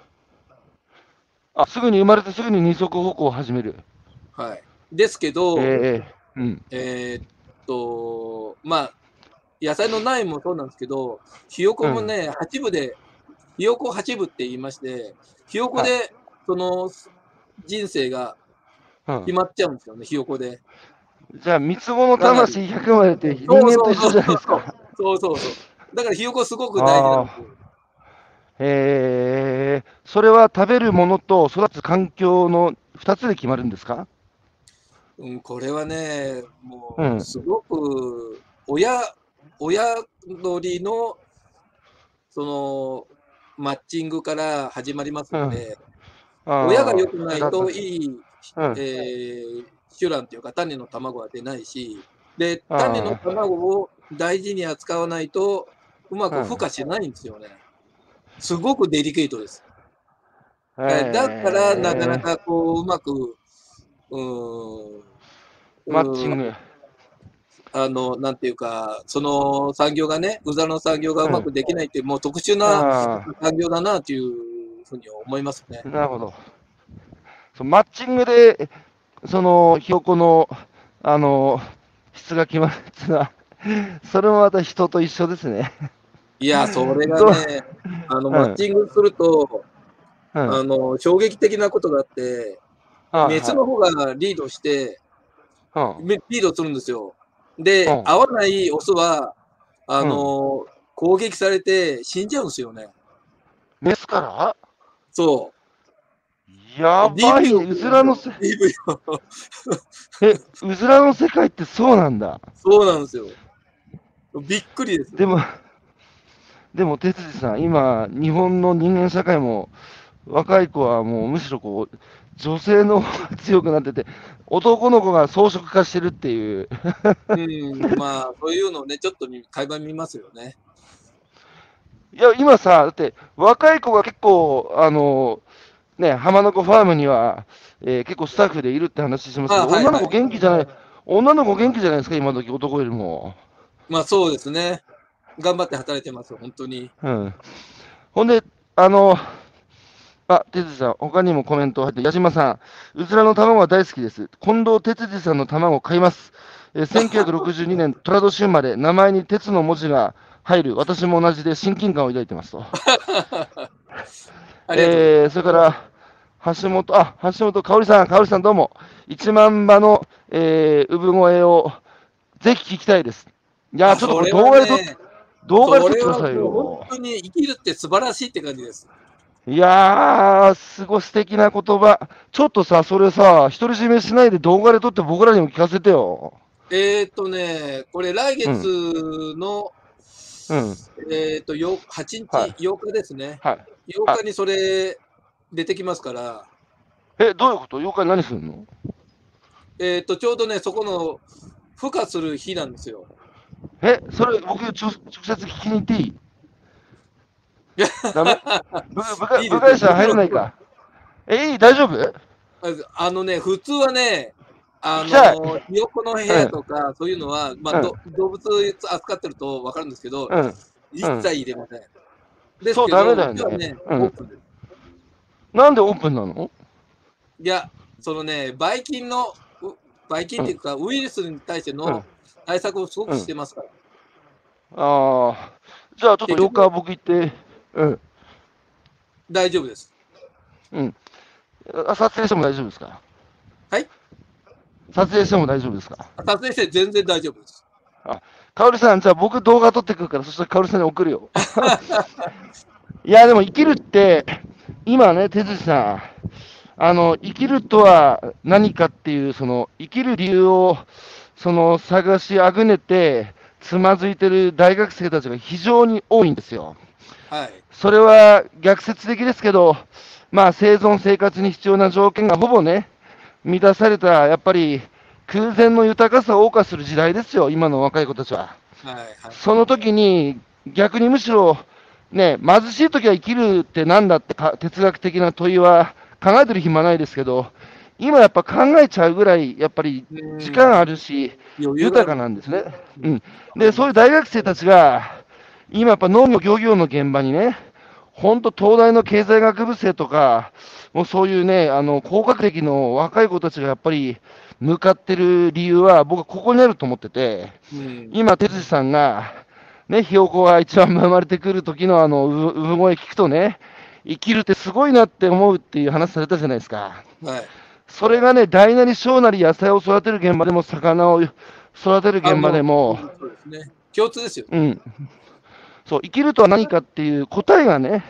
あ、すぐに生まれてすぐに二足歩行を始める。はい。ですけど、ええうん。えーっと、まあ、野菜の苗もそうなんですけど、ひよこもね、八部で、ひよこ八部って言いまして、ひよこで、その、人生がうん決まっちゃうんですよね、ひよこで。じゃあ、三つ子の魂100までって人間と一緒じゃないですか。そうそうそう。だからひよこすごく大事なんですよ。ええそれは食べるものと育つ環境の2つで決まるんですか？うん、これはね、もうん。う、すごく、親、親鳥の、その、マッチングから始まりますので、親が良くないといい、うん。えー、種卵というか種の卵は出ないし、で、種の卵を大事に扱わないと、うまく孵化しないんですよね。すごくデリケートです。ええだから、なかなかこう、うまく、うーん、マッチング。あの、なんていうか、その産業がね、うざの産業がうまくできないっていう、もう特殊なあ産業だなっていうふうに思いますねあ、。なるほど。そうマッチングで、その、ひよこの、あの、質が決まるっていうのは、それもまた人と一緒ですね。いや、それがね、あの、うんマッチングすると、うん。あの、衝撃的なことがあって、あメスの方がリードして、はいめリードするんですよ。で、うん合わないオスは、あの、攻撃されて死んじゃうんですよね。うんメスから？そう。やばい、うずらのせ、え、うずらの世界ってそうなんだ。そうなんですよ。びっくりです。でも、でも、哲司さん、今、日本の人間社会も、若い子はもうむしろこう、女性の方が強くなってて、男の子が装飾化してるっていう。うん、まあ、そういうのをね、ちょっと見会話見ますよね。いや、今さ、だって、若い子が結構、あの、ね、浜名湖ファームには、えー結構スタッフでいるって話してますけど、女の子元気じゃない、女の子元気じゃないですか、今時男よりも。まあ、そうですね。頑張って働いてますよ、本当に。うん。ほんで、あの、あ、哲司さん、他にもコメント入って、矢島さん、うずらの卵は大好きです。近藤哲司さんの卵買います。えー1962年、寅年生まれ、名前に鉄の文字が入る、私も同じで親近感を抱いてますと。とう。えー、それから、橋本、あ、橋本香織さん、香織さんどうも、1万羽の、えー、産声をぜひ聞きたいです。いやー、ちょっとこれ動画で撮っそれはね動画で撮ってくださいよ本。当に生きるって素晴らしいって感じです。いやー、すごい素敵な言葉。ちょっとさ、それさ、独り占めしないで動画で撮って僕らにも聞かせてよ。えっ、ー、とね、これ来月の、うん。えっ、と、よ8日、はい8日ですね。はい。8日にそれ出てきますから、え、どういうこと？妖怪何するの？えっ、と、ちょうどね、そこの孵化する日なんですよ。え、それ僕直直接聞きに行っていい？ダメ？部外者入れないか。え、いい？大丈夫？あのね、普通はね、あの、ひよこの部屋とか、そういうのは、まあ、うん。ど動物扱ってると分かるんですけど、うん。一切入れません。ですそうけど、ダメだよね。うちはね、うん。オープンです。なんでオープンなの？いや、そのね、ばい菌の、うばい菌っていうか、ウイルスに対してうんの対策をすごくしてますから。ああ。じゃあちょっと8日僕行って、うん。大丈夫です。あ撮影しても大丈夫ですか？はい？撮影しても大丈夫ですか？撮影して全然大丈夫です。かおりさん、じゃあ僕動画撮ってくるから、そしたらかおりさんに送るよ。いや、でも生きるって、今ね、哲司さん、あの、生きるとは何かっていう、その、生きる理由を、その、探しあぐねて、つまずいてる大学生たちが非常に多いんですよ。はい。それは逆説的ですけど、まあ、生存生活に必要な条件がほぼね、満たされた、やっぱり空前の豊かさを謳歌する時代ですよ、今の若い子たちは。はい。はい。その時に、逆にむしろ、ね、貧しい時は生きるってなんだってか哲学的な問いは考えてる暇ないですけど、今やっぱ考えちゃうぐらい、やっぱりうん時間あるし、豊かなんですね。うん。で、そういう大学生たちが、今やっぱ農業、漁業の現場にね、本当東大の経済学部生とか、もうそういうね、あの、高学歴の若い子たちがやっぱり向かってる理由は、僕はここにあると思ってて、うん今、哲司さんが、ね、ひよこが一番生まれてくる時のあの、う産声聞くとね、生きるってすごいなって思うっていう話されたじゃないですか。はい。それがね、大なり小なり野菜を育てる現場でも、魚を育てる現場でも、あそうですね。共通ですよ。うん。そう、生きるとは何かっていう答えがね、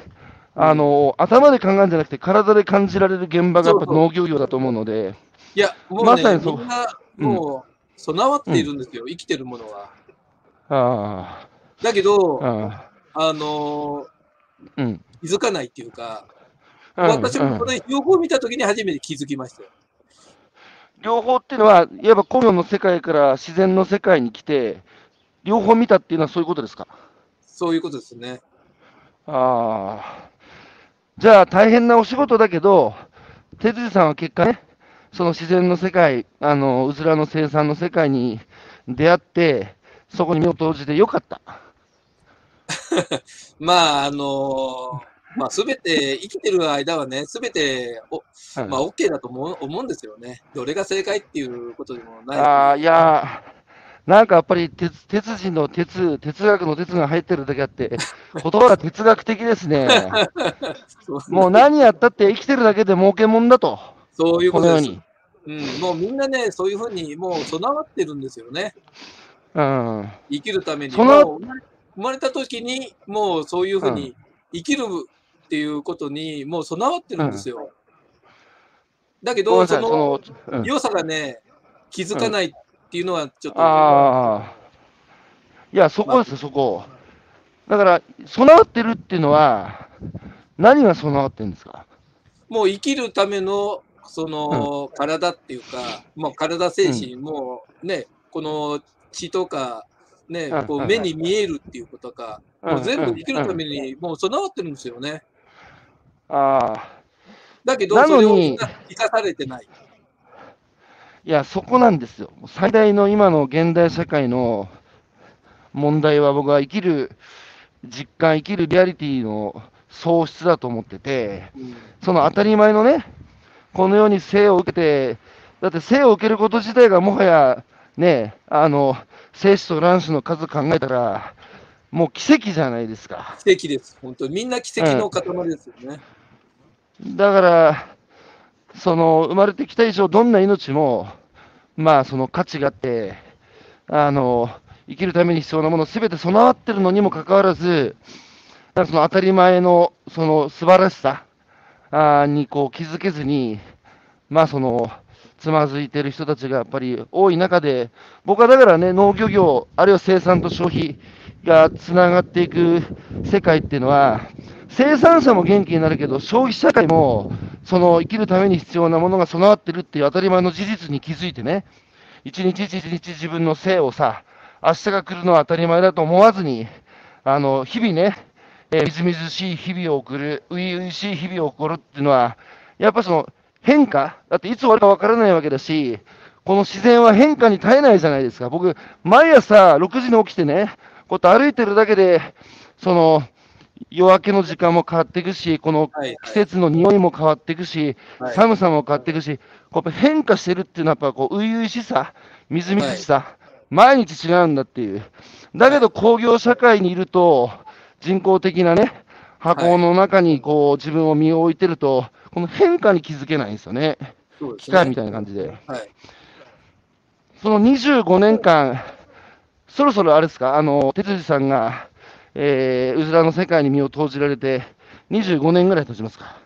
あの、頭で考えるんじゃなくて、体で感じられる現場がやっぱ農業業だと思うので、いや、もうね、まさにそうみんな、もう、備わっているんですよ、生きてるものは。あだけど、あ、のあ、うん。ー気づかないっていうか、うんうん私もこの両方見たときに初めて気づきましたよ。両方っていうのは、いわば工業の世界から自然の世界に来て、両方見たっていうのはそういうことですか？そういうことですね。ああ。じゃあ大変なお仕事だけど、哲司さんは結果ね、その自然の世界、あの、うずらの生産の世界に出会って、そこに身を投じてよかった。まあ、あのーまあ、すべて、生きてる間はね、すべて、おうんまあ、OK だと思う思うんですよね。どれが正解っていうことでもない。ああ、いやー、なんかやっぱり鉄、鉄人の鉄、哲学の鉄が入ってるだけあって、言葉が哲学的ですね。もう何やったって生きてるだけで儲けもんだと。そういうこのようことです。に。うん、もうみんなね、そういうふうにもう備わってるんですよね。うん。生きるために。その生まれた時に、もうそういうふうに生きるっていうことに、もう備わってるんですよ。だけど、そその良さがね、気づかないっていうのはちょっと、ああ。いや、そこですよ、そこ。だから、備わってるっていうのは、何が備わってるんですか？もう生きるための、その、体っていうか、まあ、体、精神、もうね、この血とか、ねうん、こううん目に見えるっていうことか、うんもう全部生きるためにもう備わってるんですよね。ああ。だけど、なそれを生かされてない。いや、そこなんですよ。最大の今の現代社会の問題は、僕は生きる実感、生きるリアリティの喪失だと思ってて、うんその当たり前のね、このように生を受けて、だって生を受けること自体がもはや、ね、あの、精子と卵子の数考えたら、もう奇跡じゃないですか。奇跡です。本当に。みんな奇跡の塊ですよね。だから、その生まれてきた以上、どんな命も、まあ、その価値があって、あの生きるために必要なものすべて備わってるのにもかかわらず、その当たり前のその素晴らしさあーにこう気づけずに、まあ、そのつまずいてる人たちがやっぱり多い中で、僕はだからね、農漁業、あるいは生産と消費がつながっていく世界っていうのは、生産者も元気になるけど、消費社会もその生きるために必要なものが備わってるっていう当たり前の事実に気づいてね、一日一日自分の生をさ、明日が来るのは当たり前だと思わずに、あの日々ね、えーみずみずしい日々を送る、初々しい日々を送るっていうのは、やっぱその変化、だっていつ終わるか分からないわけだし、この自然は変化に耐えないじゃないですか。僕、毎朝6時に起きてね、こうやって歩いてるだけで、その夜明けの時間も変わっていくし、このはい、季節の匂いも変わっていくし、はい。寒さも変わっていくし、こう変化してるっていうのは、やっぱこう初々しさ、みずみずしさ、毎日違うんだっていう。だけど工業社会にいると、人工的なね、箱の中にこう自分を身を置いてると、この変化に気づけないんですよね。そうです機械みね。たいな感じで。はい。その25年間、そろそろあれですか、あの、哲司さんが、えー、うずらの世界に身を投じられて、25年ぐらい経ちますか？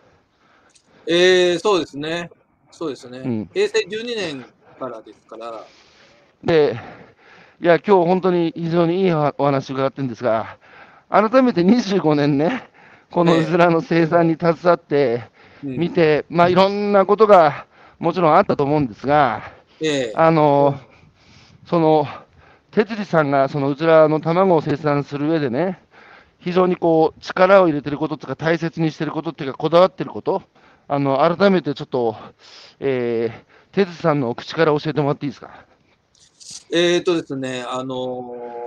えー、そうですね。そうですね。うん平成12年からですから、で、いや、今日本当に非常にいいお話を伺ってるんですが、改めて25年ね、このうずらの生産に携わって見て、まあ、いろんなことがもちろんあったと思うんですが、ええあの、その、哲司さんがそのうずらの卵を生産する上でね、非常にこう、力を入れてることとか、大切にしてることっていうか、こだわってること、あの、改めてちょっと、えー、哲司さんの口から教えてもらっていいですか？えーとですね、あの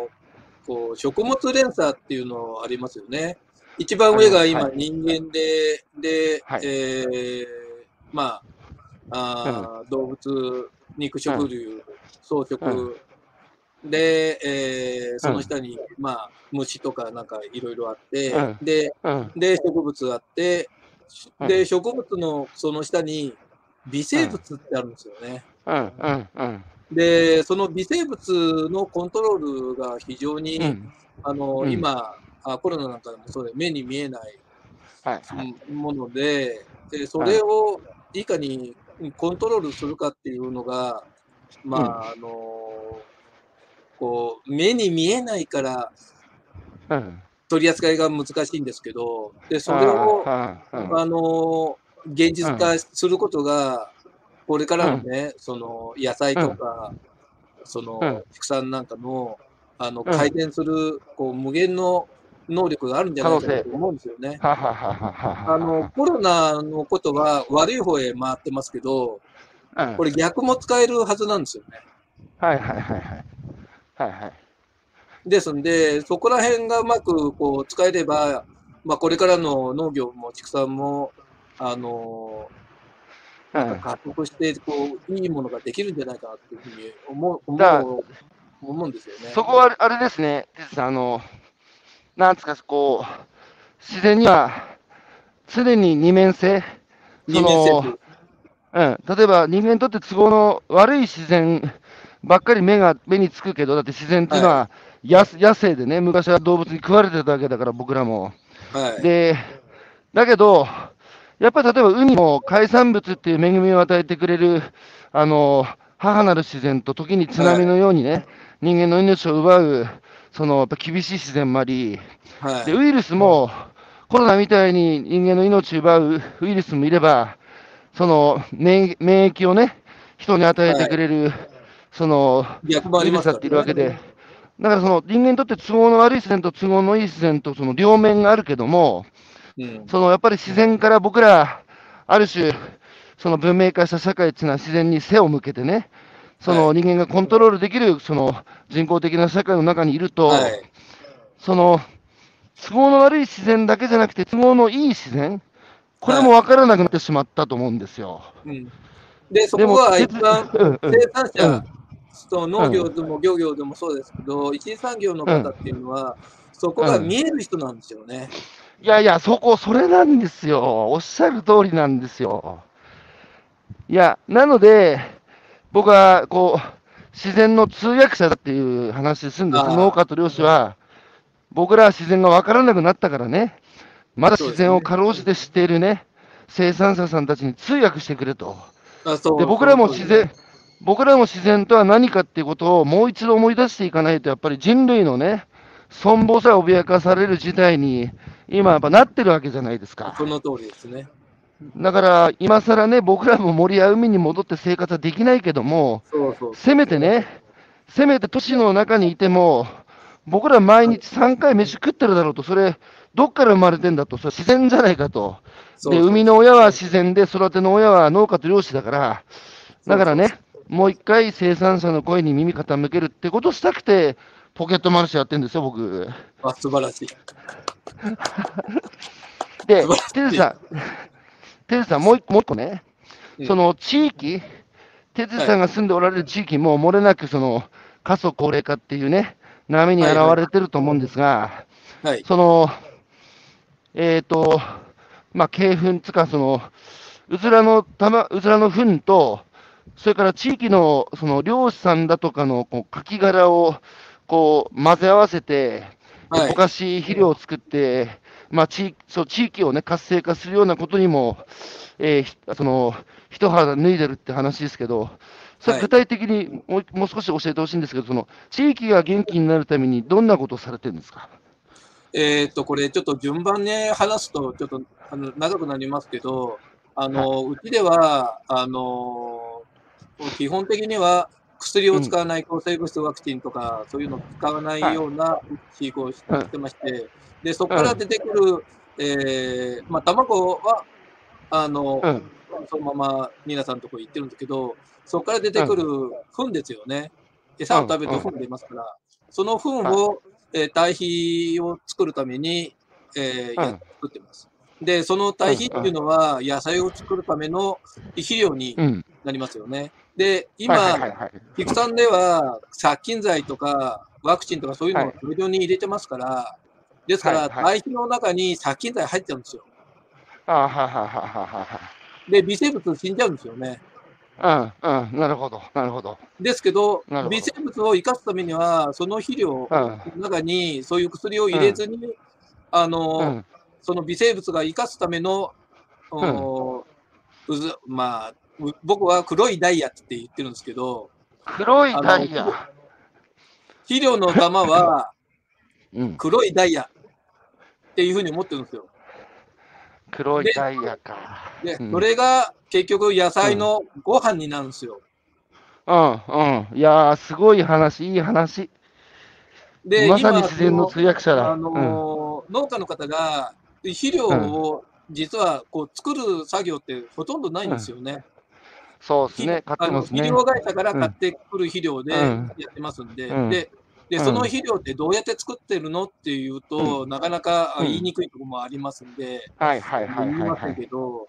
ーこう食物連鎖っていうのありますよね。一番上が今はい人間で、で、はいえーまあ、あー動物、肉食類、草食、で、えーその下に、まあ、虫とかなんかいろいろあって、うんで、うん。で、植物あって、うんで、植物のその下に微生物ってあるんですよね。うん。うん。うん。で、その微生物のコントロールが非常に、うん。あの、うん今あ、コロナなんかでもそうで、目に見えない。はい。はい。うんもので、でそれをい。かにコントロールするかっていうのが、まあ、あの、こう、目に見えないからうん。取り扱いが難しいんですけど、で、それを、あの、現実化することが、これからのね、その野菜とか、そのうん。畜産なんかの、あの、うん。改善する、こう、無限の能力があるんじゃないかなと思うんですよね。はははははは。あの、コロナのことは悪い方へ回ってますけど、うん、これ逆も使えるはずなんですよね。はいはいはいはい。はいはい。ですんで、そこら辺がうまくこう使えれば、まあ、これからの農業も畜産も、あのうん加速してこう、いいものができるんじゃないかなっていうふうに思う思だう思うんですよね。そこはあれですね、あの、なんつうか、こう、自然には常に二面性、二面性。ううん、例えば人間にとって都合の悪い自然ばっかり目が目につくけど、だって自然っていうのは野,、野生でね、昔は動物に食われてたわけだから、僕らも。はい。で、だけど、やっぱり例えば海も海産物っていう恵みを与えてくれる、あの、母なる自然と時に津波のようにね、人間の命を奪う、その、やっぱ厳しい自然もあり、で、はい。ウイルスも、コロナみたいに人間の命を奪うウイルスもいれば、その免免疫をね、人に与えてくれる、その逆もあウイルスだっているわけで、だからその人間にとって都合の悪い自然と都合のいい自然とその両面があるけども、うん。そのやっぱり自然から僕ら、ある種、その文明化した社会っていうのは自然に背を向けてね、そのは人間がコントロールできるその人工的な社会の中にいると、はい。その都合の悪い自然だけじゃなくて、都合のいい自然、これも分からなくなってしまったと思うんですよ。うん。で、そこが一番生産者、うんそう農業でも漁業でもそうですけど、一次産業の方っていうのは、そこが見える人なんですよね。いやいや、そこ、それなんですよ。おっしゃる通りなんですよ。いや、なので、僕は、こう、自然の通訳者だっていう話するんです。農家と漁師は、僕らは自然が分からなくなったからね、まだ自然をかろうじて知っているね、生産者さんたちに通訳してくれと。で、僕らも自然、僕らも自然とは何かっていうことをもう一度思い出していかないと、やっぱり人類のね、存亡さえ脅かされる事態に、今やっぱなってるわけじゃないですか。その通りですね。だから、今更ね、僕らも森や海に戻って生活はできないけども、そうそう。せめてね、せめて都市の中にいても、僕ら毎日3回飯食ってるだろうと、それ、どっから生まれてんだと、それ自然じゃないかと。で、生みの親は自然で、育ての親は農家と漁師だから、だからね、もう一回生産者の声に耳傾けるってことをしたくて、ポケットマルシェやってるんですよ、僕。あ素晴らしい。でテルさん、テルさん、もう一個、もう一個ね、うんその地域、テルさんが住んでおられる地域も、漏れなくその過疎高齢化っていうね、波に現れてると思うんですが、はい。その、えっ、と、まあ、鶏粉つうか、その、うずらの玉、うずらの糞と、それから地域のその漁師さんだとかのこうカキ殻をこう混ぜ合わせて、はい。ぼかし肥料を作って、まあ、地そう地域を、ね、活性化するようなことにも、えーひその一肌脱いでるって話ですけど、それはい。具体的にもうもう少し教えてほしいんですけど、その地域が元気になるためにどんなことをされてるんですか？えっと、これちょっと順番に話すと、ちょっとあの長くなりますけど、あの、うちでは、あの、基本的には薬を使わない抗生物質ワクチンとか、そういうのを使わないような飼育をしてまして、で、そこから出てくる、えー、まあ、卵は、あの、うん。そのまま皆さんのところ行ってるんですけど、そこから出てくる糞ですよね。餌を食べて糞出ますから、その糞を、えー堆肥を作るために、えー作ってます。で、その堆肥っていうのは野菜を作るための肥料にうん。なりますよね。で、今、はいはいはいはい。畜産では殺菌剤とかワクチンとかそういうのを大量に入れてますから、ですから、はいはい堆肥の中に殺菌剤入っちゃうんですよ。ああ、はいはいはいは。で、微生物死んじゃうんですよね。うん、うん、なるほど、なるほど。ですけど微生物を生かすためには、その肥料うん、の中にそういう薬を入れずに、あの、うん、その微生物が生かすための、おうずまあ、う僕は黒いダイヤって言ってるんですけど、黒いダイヤ。肥料の玉は うん、黒いダイヤっていうふうに思ってるんですよ。黒いダイヤか。で、うんそれが結局野菜のご飯になるんですよ。うん、うん。いやー、すごい話、いい話。で、まさに今自然の通訳者だ。あのー農家の方が肥料を実はこう作る作業ってほとんどないんですよね。そうですね、買っあのてますね。肥料会社から買ってくる肥料でうんやってますんで、うんででうんその肥料ってどうやって作ってるのっていうと、なかなかあうん言いにくいところもありますんで、はいはいはい言いませんはいはい。けど、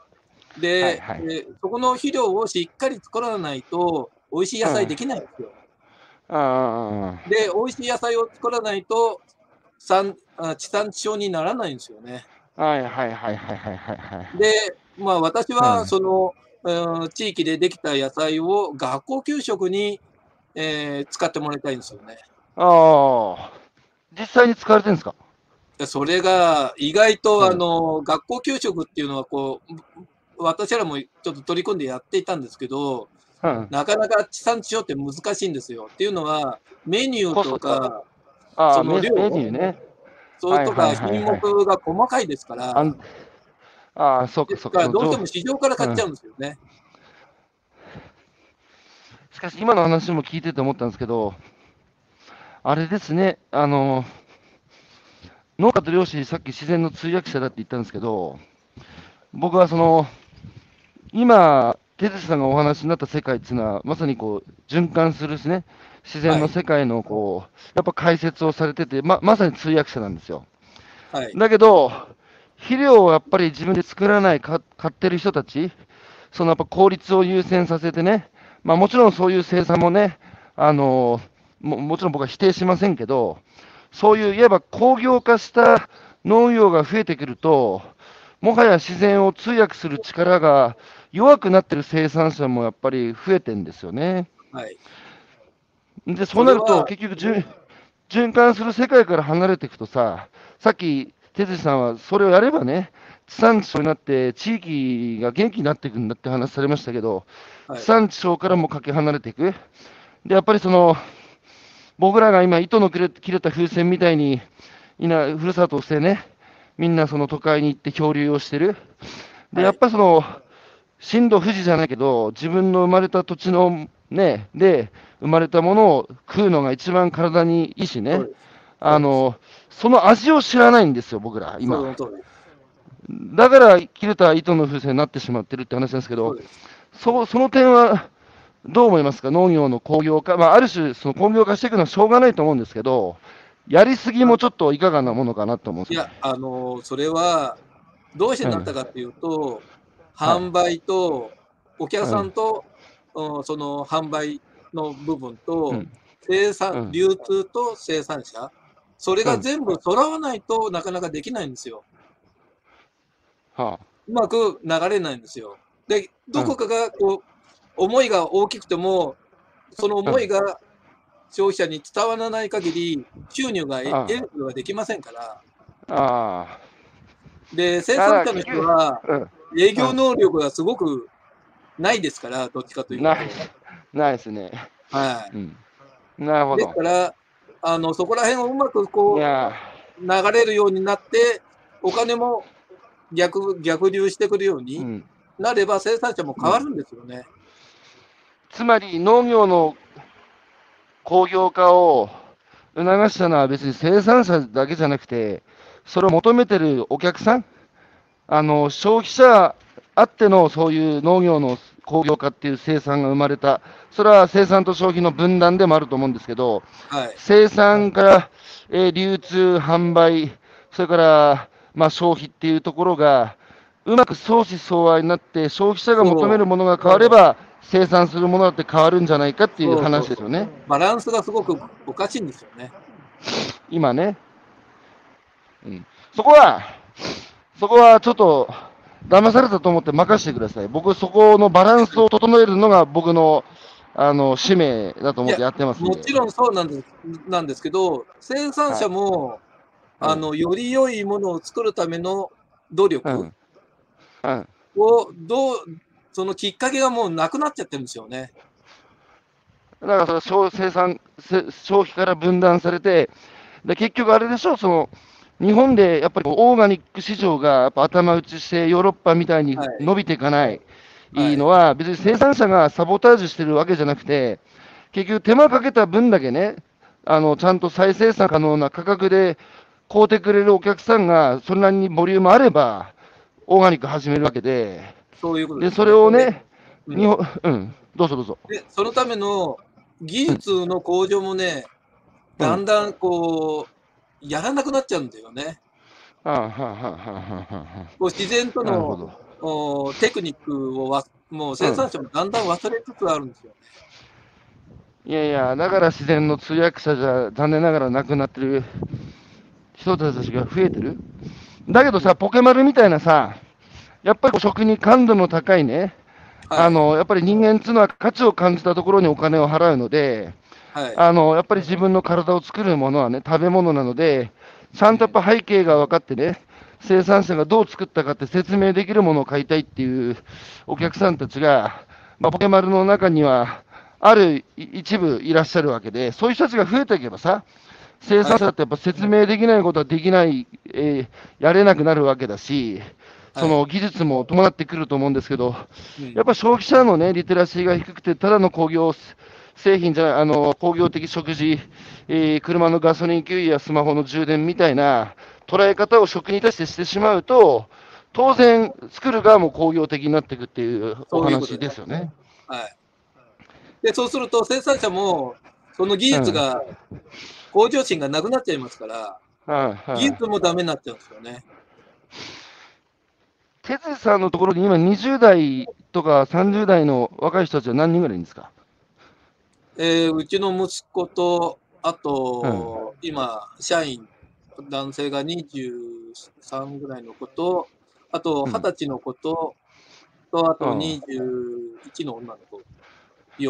で、はいはいでそこの肥料をしっかり作らないと、美味しい野菜できないんですよ。ああ、で、美味しい野菜を作らないと、産あ地産地消にならないんですよね。はいはいはいはいはいはいはい。で、まあ私うはんその、うん地域でできた野菜を学校給食に、えー使ってもらいたいんですよね。ああ、実際に使われてるんですか？でそれが意外と、うんあの学校給食っていうのはこう、私らもちょっと取り組んでやっていたんですけど、うん。なかなか地産地消って難しいんですよ。っていうのは、メニューとか、その量メニューね。そういうとかはいはいはいはい品目が細かいですから、あんああ、そうかそうか。どうしても市場から買っちゃうんですよね。しかし、今の話も聞いてて思ったんですけど、あれですね、あの、農家と漁師、さっき自然の通訳者だって言ったんですけど、僕はその、今、テズさんがお話になった世界っていうのは、まさにこう、循環するですね、自然の世界のこう、やっぱ解説をされてて、ま、まさに通訳者なんですよ。はい。だけど、肥料をやっぱり自分で作らないか、買ってる人たち、そのやっぱ効率を優先させてね、まあもちろんそういう生産もね、あのももちろん僕は否定しませんけど、そういういわば工業化した農業が増えてくると、もはや自然を通訳する力が弱くなってる生産者もやっぱり増えてんですよね。はい。で、そうなると、結局循、循環する世界から離れていくとさ、さっき、哲司さんはそれをやればね、地産地消になって、地域が元気になっていくんだって話されましたけど、はい地産地消からもかけ離れていく。で、やっぱりその、僕らが今、糸の切れ切れた風船みたいに、いな、ふるさとを捨てね、みんなその都会に行って漂流をしてる。で、はい。やっぱりその、震度富士じゃないけど、自分の生まれた土地のね、で、生まれたものを食うのが一番体にいいしね。あの、その味を知らないんですよ、僕ら、そ今だから、切れた糸の風船になってしまってるって話なんですけどそその点はどう思いますか、農業の工業化、まあ、ある種、その工業化していくのはしょうがないと思うんですけど、やりすぎもちょっといかがなものかなと思うんですよ。いや、あのそれは、どうしてなったかっていうと、販売と、お客さんと、うん。その販売の部分と、うん。生産、うん。流通と生産者、それが全部揃わないとなかなかできないんですよ。はうまく流れないんですよ。で、どこかがこう、思いが大きくても、その思いが消費者に伝わらない限り、収入が得ることができませんから。あ、あで、生産者の人は、営業能力がすごくないですから、どっちかというと。ない、ないですね。はうん、なるほい。でどす。から、あのそこら辺をうまくこいうや流れるようになって、お金も逆逆流してくるようになれば、生産者も変わるんですよね。うん、つまり農業の工業化を促したのは別に生産者だけじゃなくて、それを求めてるお客さん、あの消費者あってのそういう農業の工業化っていう生産が生まれた、それは生産と消費の分断でもあると思うんですけど、はい、生産から、えー、流通、販売、それから、まあ、消費っていうところが、うまく相思相愛になって、消費者が求めるものが変われば、生産するものだって変わるんじゃないかっていう話ですよね。そうそうそうバランスがすごくおかしいんですよね。今ね。うん、そこは、そこはちょっと、騙されたと思って任せてください。僕、そこのバランスを整えるのが僕のあの使命だと思ってやってますもちろんそうなんですなんですけど、生産者も、はい、あのより良いものを作るための努力をどう、そのきっかけがもうなくなっちゃってるんですよね。だからそれ生産消費から分断されて、で結局あれでしょ、その日本でやっぱりオーガニック市場がやっぱ頭打ちしてヨーロッパみたいに伸びていかない、はい、いいのは、別に生産者がサボタージュしてるわけじゃなくて、結局手間かけた分だけね、あのちゃんと再生産可能な価格で買うてくれるお客さんがそれなりにボリュームあれば、オーガニック始めるわけで、そういうことで、ね、それをね、うん、日本、うん、どうぞどうぞ。で、そのための技術の向上もね、うん、だんだんこう、やらなくなっちゃうんだよね。こう自然とのおテクニックをわもう生産者もだんだん忘れつつあるんですよね。いやいや、だから自然の通訳者じゃ残念ながら亡くなってる人たちが増えてる。だけどさ、ポケマルみたいなさ、やっぱり食に感度の高いね、はい、あのやっぱり人間っていうのは価値を感じたところにお金を払うので、はい、あのやっぱり自分の体を作るものはね、食べ物なので、ちゃんとやっぱ背景が分かってね、生産者がどう作ったかって説明できるものを買いたいっていうお客さんたちが、まあ、ポケマルの中には、ある一部いらっしゃるわけで、そういう人たちが増えていけばさ、生産者ってやっぱ説明できないことはできない、えー、やれなくなるわけだし、その技術も伴ってくると思うんですけど、やっぱ消費者のね、リテラシーが低くて、ただの工業製品じゃない、あの工業的食事、えー、車のガソリン給油やスマホの充電みたいな捉え方を食に対してしてしまうと、当然、作る側も工業的になっていくっていうお話ですよね。はい、でそうすると、生産者もその技術が、向上心がなくなっちゃいますから、はいはい、技術もダメになっちゃうんですよね。哲さんのところに今、20代とか30代の若い人たちは何人ぐらいいるんですか？えー、うちの息子と、あと、うん、今、社員、男性が23ぐらいの子と、あと、20歳の子と、うん、と、あと21の女の子。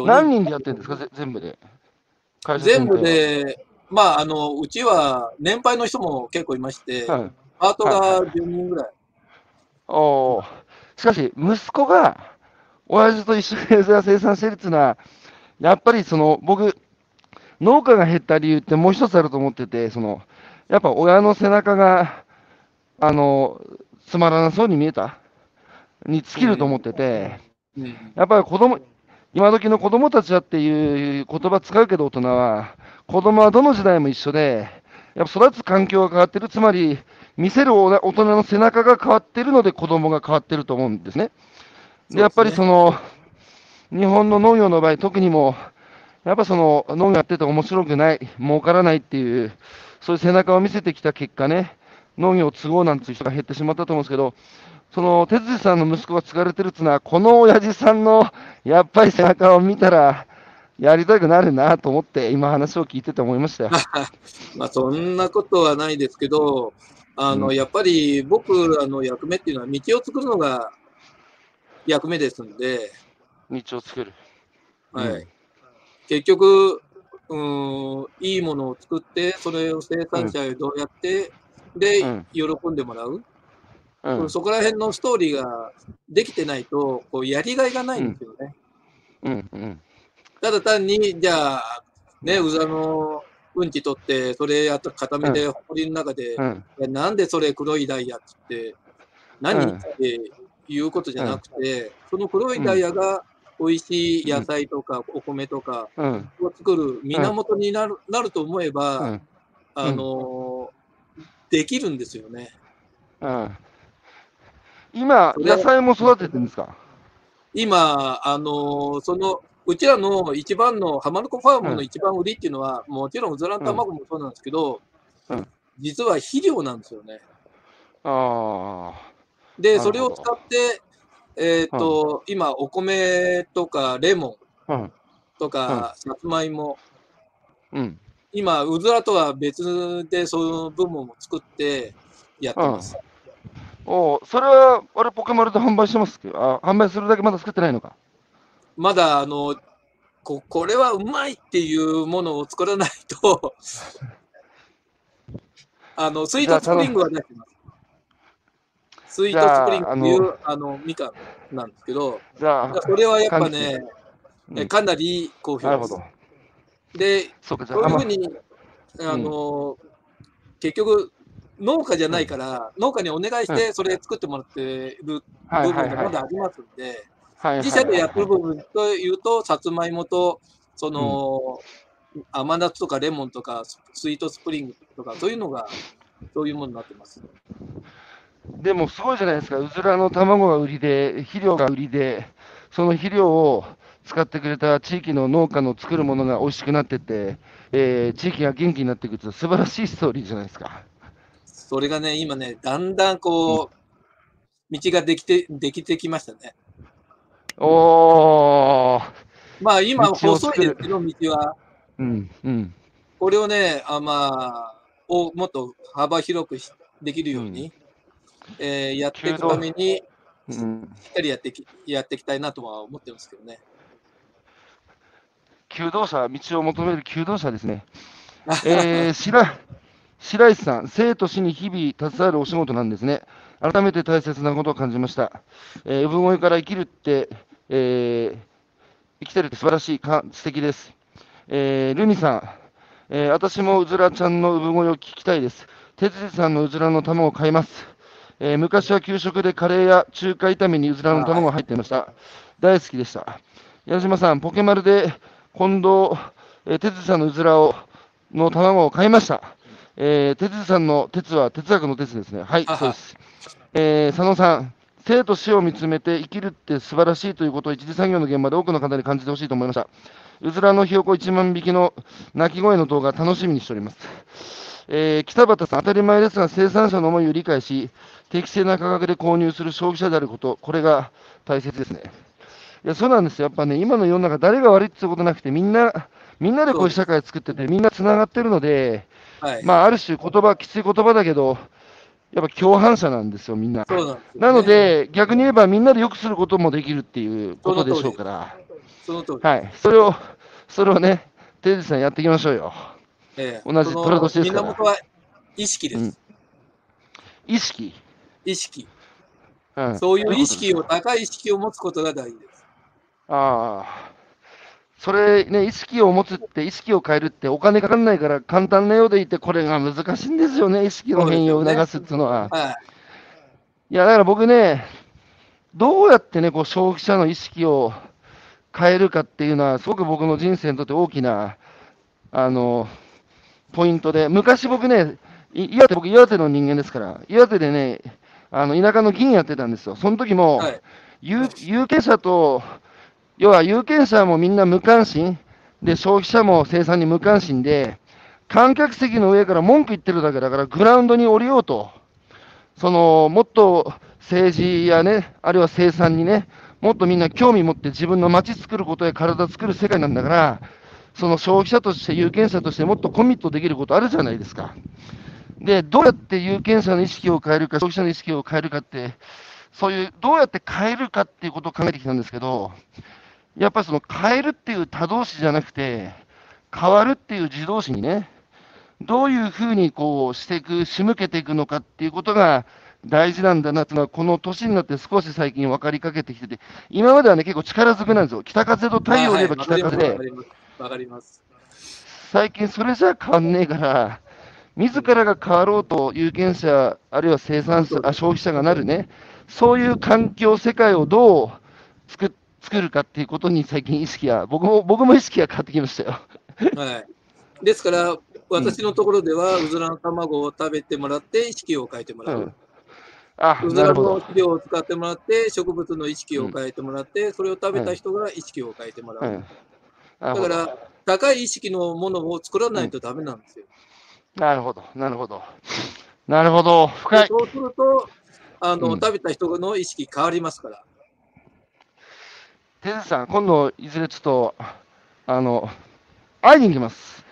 何人でやってるんですか、全部で。全部で、まあ、あの、うちは年配の人も結構いまして、はい、パートが10人ぐらい。はいおしかし、息子が親父と一緒に生産してるっていうのは、やっぱりその僕、農家が減った理由ってもう一つあると思ってて、そのやっぱ親の背中があのつまらなそうに見えた？に尽きると思ってて、やっぱり子供今時の子供たちはっていう言葉使うけど、大人は、子供はどの時代も一緒で、やっぱ育つ環境が変わってる、つまり見せる大人の背中が変わってるので子供が変わってると思うんですね。で、やっぱりその、日本の農業の場合、特にも、やっぱその農業やってて面白くない、儲からないっていう、そういう背中を見せてきた結果ね、農業を継ごうなんていう人が減ってしまったと思うんですけど、その哲司さんの息子が継がれてるっていうのは、この親父さんのやっぱり背中を見たら、やりたくなるなと思って、今話を聞いてて思いましたよ。まあそんなことはないですけど、あの、うん、やっぱり僕らの役目っていうのは道を作るのが役目ですんで。道を作る。はい。うん、結局、うん、いいものを作って、それを生産者へどうやって、うん、で、喜んでもらう。うん、そこら辺のストーリーができてないと、こうやりがいがないんですよね。うんうん、ただ単に、じゃあ、ね、うざのうん。ち取って、それやった固めで、ほこりの中で、うん、なんでそれ黒いダイヤって言って、何、っていうことじゃなくて、その黒いダイヤが美味しい野菜とかお米とかを作る源になる,、なると思えば、あのできるんですよね。うん。今、野菜も育ててるんですか？今、あのそのうちらの一番の浜名湖ファームの一番売りっていうのは、もちろんうずらの卵もそうなんですけど、うん、実は肥料なんですよね。あで、それを使って、えっ、ー、と、うん、今、お米とかレモンとか、さつまいも、うん、今、うずらとは別でその部門を作ってやってます。おそれは、あれ、ポケマルで販売してますあ販売するだけまだ作ってないのかまだあのこ、これはうまいっていうものを作らないと あの、スイートスプリングは出してます。スイートスプリングっていうあのみかんなんですけど、じゃそれはやっぱね、うん、かなり好評です。で、そういうふうに、あの、うん、結局、農家じゃないから、農家にお願いしてそれ作ってもらってる部分がまだありますんで、自社でやってる部分というと、さつまいもと、その、うん、甘夏とかレモンとか、スイートスプリングとか、そういうのが、そういうものになってます。でもすごいじゃないですか、うずらの卵が売りで、肥料が売りで、その肥料を使ってくれた地域の農家の作るものが美味しくなってて、えー、地域が元気になっていくと、素晴らしいストーリーじゃないですか。それがね、今ね、だんだんこう、うん、道ができて、できてきましたね。おー。まあ今、細いですけど、道は。うんうん、これをね、あまあ、をもっと幅広くできるように、うん、えー、やっていくために、しっかりやってきやっていきたいなとは思ってますけどね。求道者、道を求める求道者ですね。えー、白白石さん、生と死に日々携わるお仕事なんですね。改めて大切なことを感じました。えー、産声から生きるって、えー、生きてるって素晴らしい、か素敵です。えー、ルミさん、えー、私もうずらちゃんの産声を聞きたいです。哲司さんのうずらの卵を買います。えー、昔は給食でカレーや中華炒めにうずらの卵が入っていました。大好きでした。矢島さん、ポケマルで近藤、えー、哲司さんのうずらをの卵を買いました。えー、哲司さんの哲は哲学の哲ですね。はい、そうです。えー、佐野さん、生と死を見つめて生きるって素晴らしいということを一次産業の現場で多くの方に感じてほしいと思いました。うずらのひよこ1万匹の鳴き声の動画、楽しみにしております。えー、北畑さん、当たり前ですが、生産者の思いを理解し、適正な価格で購入する消費者であること、これが大切ですね。いや、そうなんですよ。やっぱね、今の世の中、誰が悪いってことなくて、みんな、みんなでこういう社会を作ってて、みんなつながってるので、はい、まあ、ある種、言葉、きつい言葉だけど、やっぱ共犯者なんですよ、みんな。なね、なので、逆に言えばみんなでよくすることもできるっていうことでしょうから、その通りはい、それを、それをね、テイジさんやっていきましょうよ。ええ、同じ虎年ですから。源は意識です。うん、意識意識、うん。そういう意識を、高い意識を持つことが大事です。ああ。それね、意識を持つって、意識を変えるってお金かかんないから簡単なようでいて、これが難しいんですよね、意識の変容を促すっていうのは。ねはい、いや、だから僕ね、どうやってね、こう消費者の意識を変えるかっていうのは、すごく僕の人生にとって大きな、あの、ポイントで、昔僕ね、岩手、僕岩手の人間ですから、岩手でね、あの田舎の議員やってたんですよ。その時も、はい、有有権者と要は有権者もみんな無関心で、消費者も生産に無関心で、観客席の上から文句言ってるだけだから、グラウンドに降りようと、そのもっと政治やね、あるいは生産にね、もっとみんな興味持って自分の街作ることや体作る世界なんだから、その消費者として、有権者としてもっとコミットできることあるじゃないですか。で、どうやって有権者の意識を変えるか、消費者の意識を変えるかって、そういう、どうやって変えるかっていうことを考えてきたんですけど、やっぱりその変えるっていう他動詞じゃなくて、変わるっていう自動詞にね、どういうふうにこうしていく、仕向けていくのかっていうことが大事なんだなっていうのは、この年になって少し最近分かりかけてきてて、今まではね、結構力ずくなんですよ。北風と太陽で言えば北風で。わかります。最近それじゃ変わんねえから、自らが変わろうと有権者、あるいは生産者、あ消費者がなるね、そういう環境、世界をどう作作るかっていうことに最近意識が、僕も僕も意識が変わってきましたよ。はい。ですから、私のところでは、うずらの卵を食べてもらって、意識を変えてもらう。うん、あうず。らの肥料を使ってもらって、植物の意識を変えてもらって、それを食べた人が意識を変えてもらう。だから、高い意識のものを作らないとダメなんですよ。なるほど、なるほど。なるほど、深い。そうすると、あの、うん食べた人の意識変わりますから。テズさん、今度、いずれちょっと、あの、会いに行きます。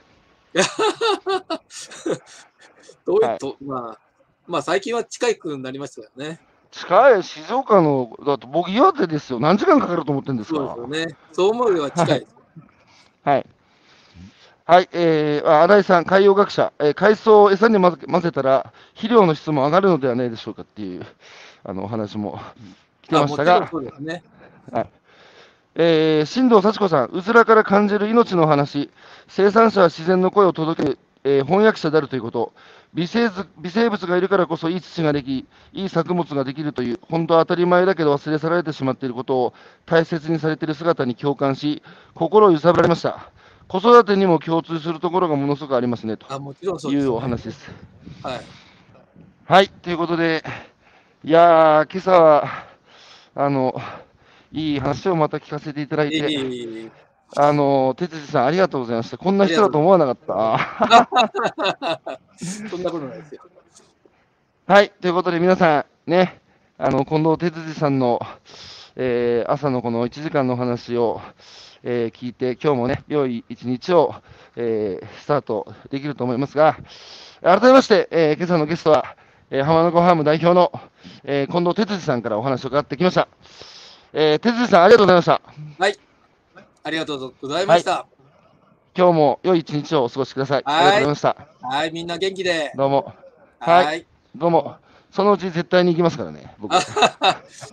どういうはいと、まあ、まあ最近は近くになりましたよね。近い、静岡の、だって僕、岩手ですよ。何時間かかると思ってるんですそうかですよね。そう思うよりは近い。はい。はい、えー、あ新井さん、海洋学者、えー海藻を餌に混ぜ混ぜたら、肥料の質も上がるのではないでしょうかっていう、あの、お話も来てあましたが、もちろんそうですね。えー、新藤幸子さん、うずらから感じる命の話、生産者は自然の声を届ける、えー翻訳者であるということ、微生物微生物がいるからこそいい土ができ、いい作物ができるという、本当は当たり前だけど忘れ去られてしまっていることを大切にされている姿に共感し、心を揺さぶられました。子育てにも共通するところがものすごくありますねというお話です。はい。はい、ということで、いやー、今朝は、あの、いい話をまた聞かせていただいて、いえあの、哲司さん、ありがとうございました。こんな人だと思わなかった。そんなことないですよ。はい、ということで皆さん、ね、あの、近藤哲司さんの、えー朝のこの1時間のお話を、えー聞いて、今日もね、良い一日を、えースタートできると思いますが、改めまして、えー今朝のゲストは、えー浜名湖ファーム代表の、えー近藤哲司さんからお話を伺ってきました。えー、哲司さん、ありがとうございました。はい。ありがとうございました。今日も良い一日をお過ごしください。ありがとうございました。はい、みんな元気で。どうも。はいはい。どうも。そのうち絶対に行きますからね、僕。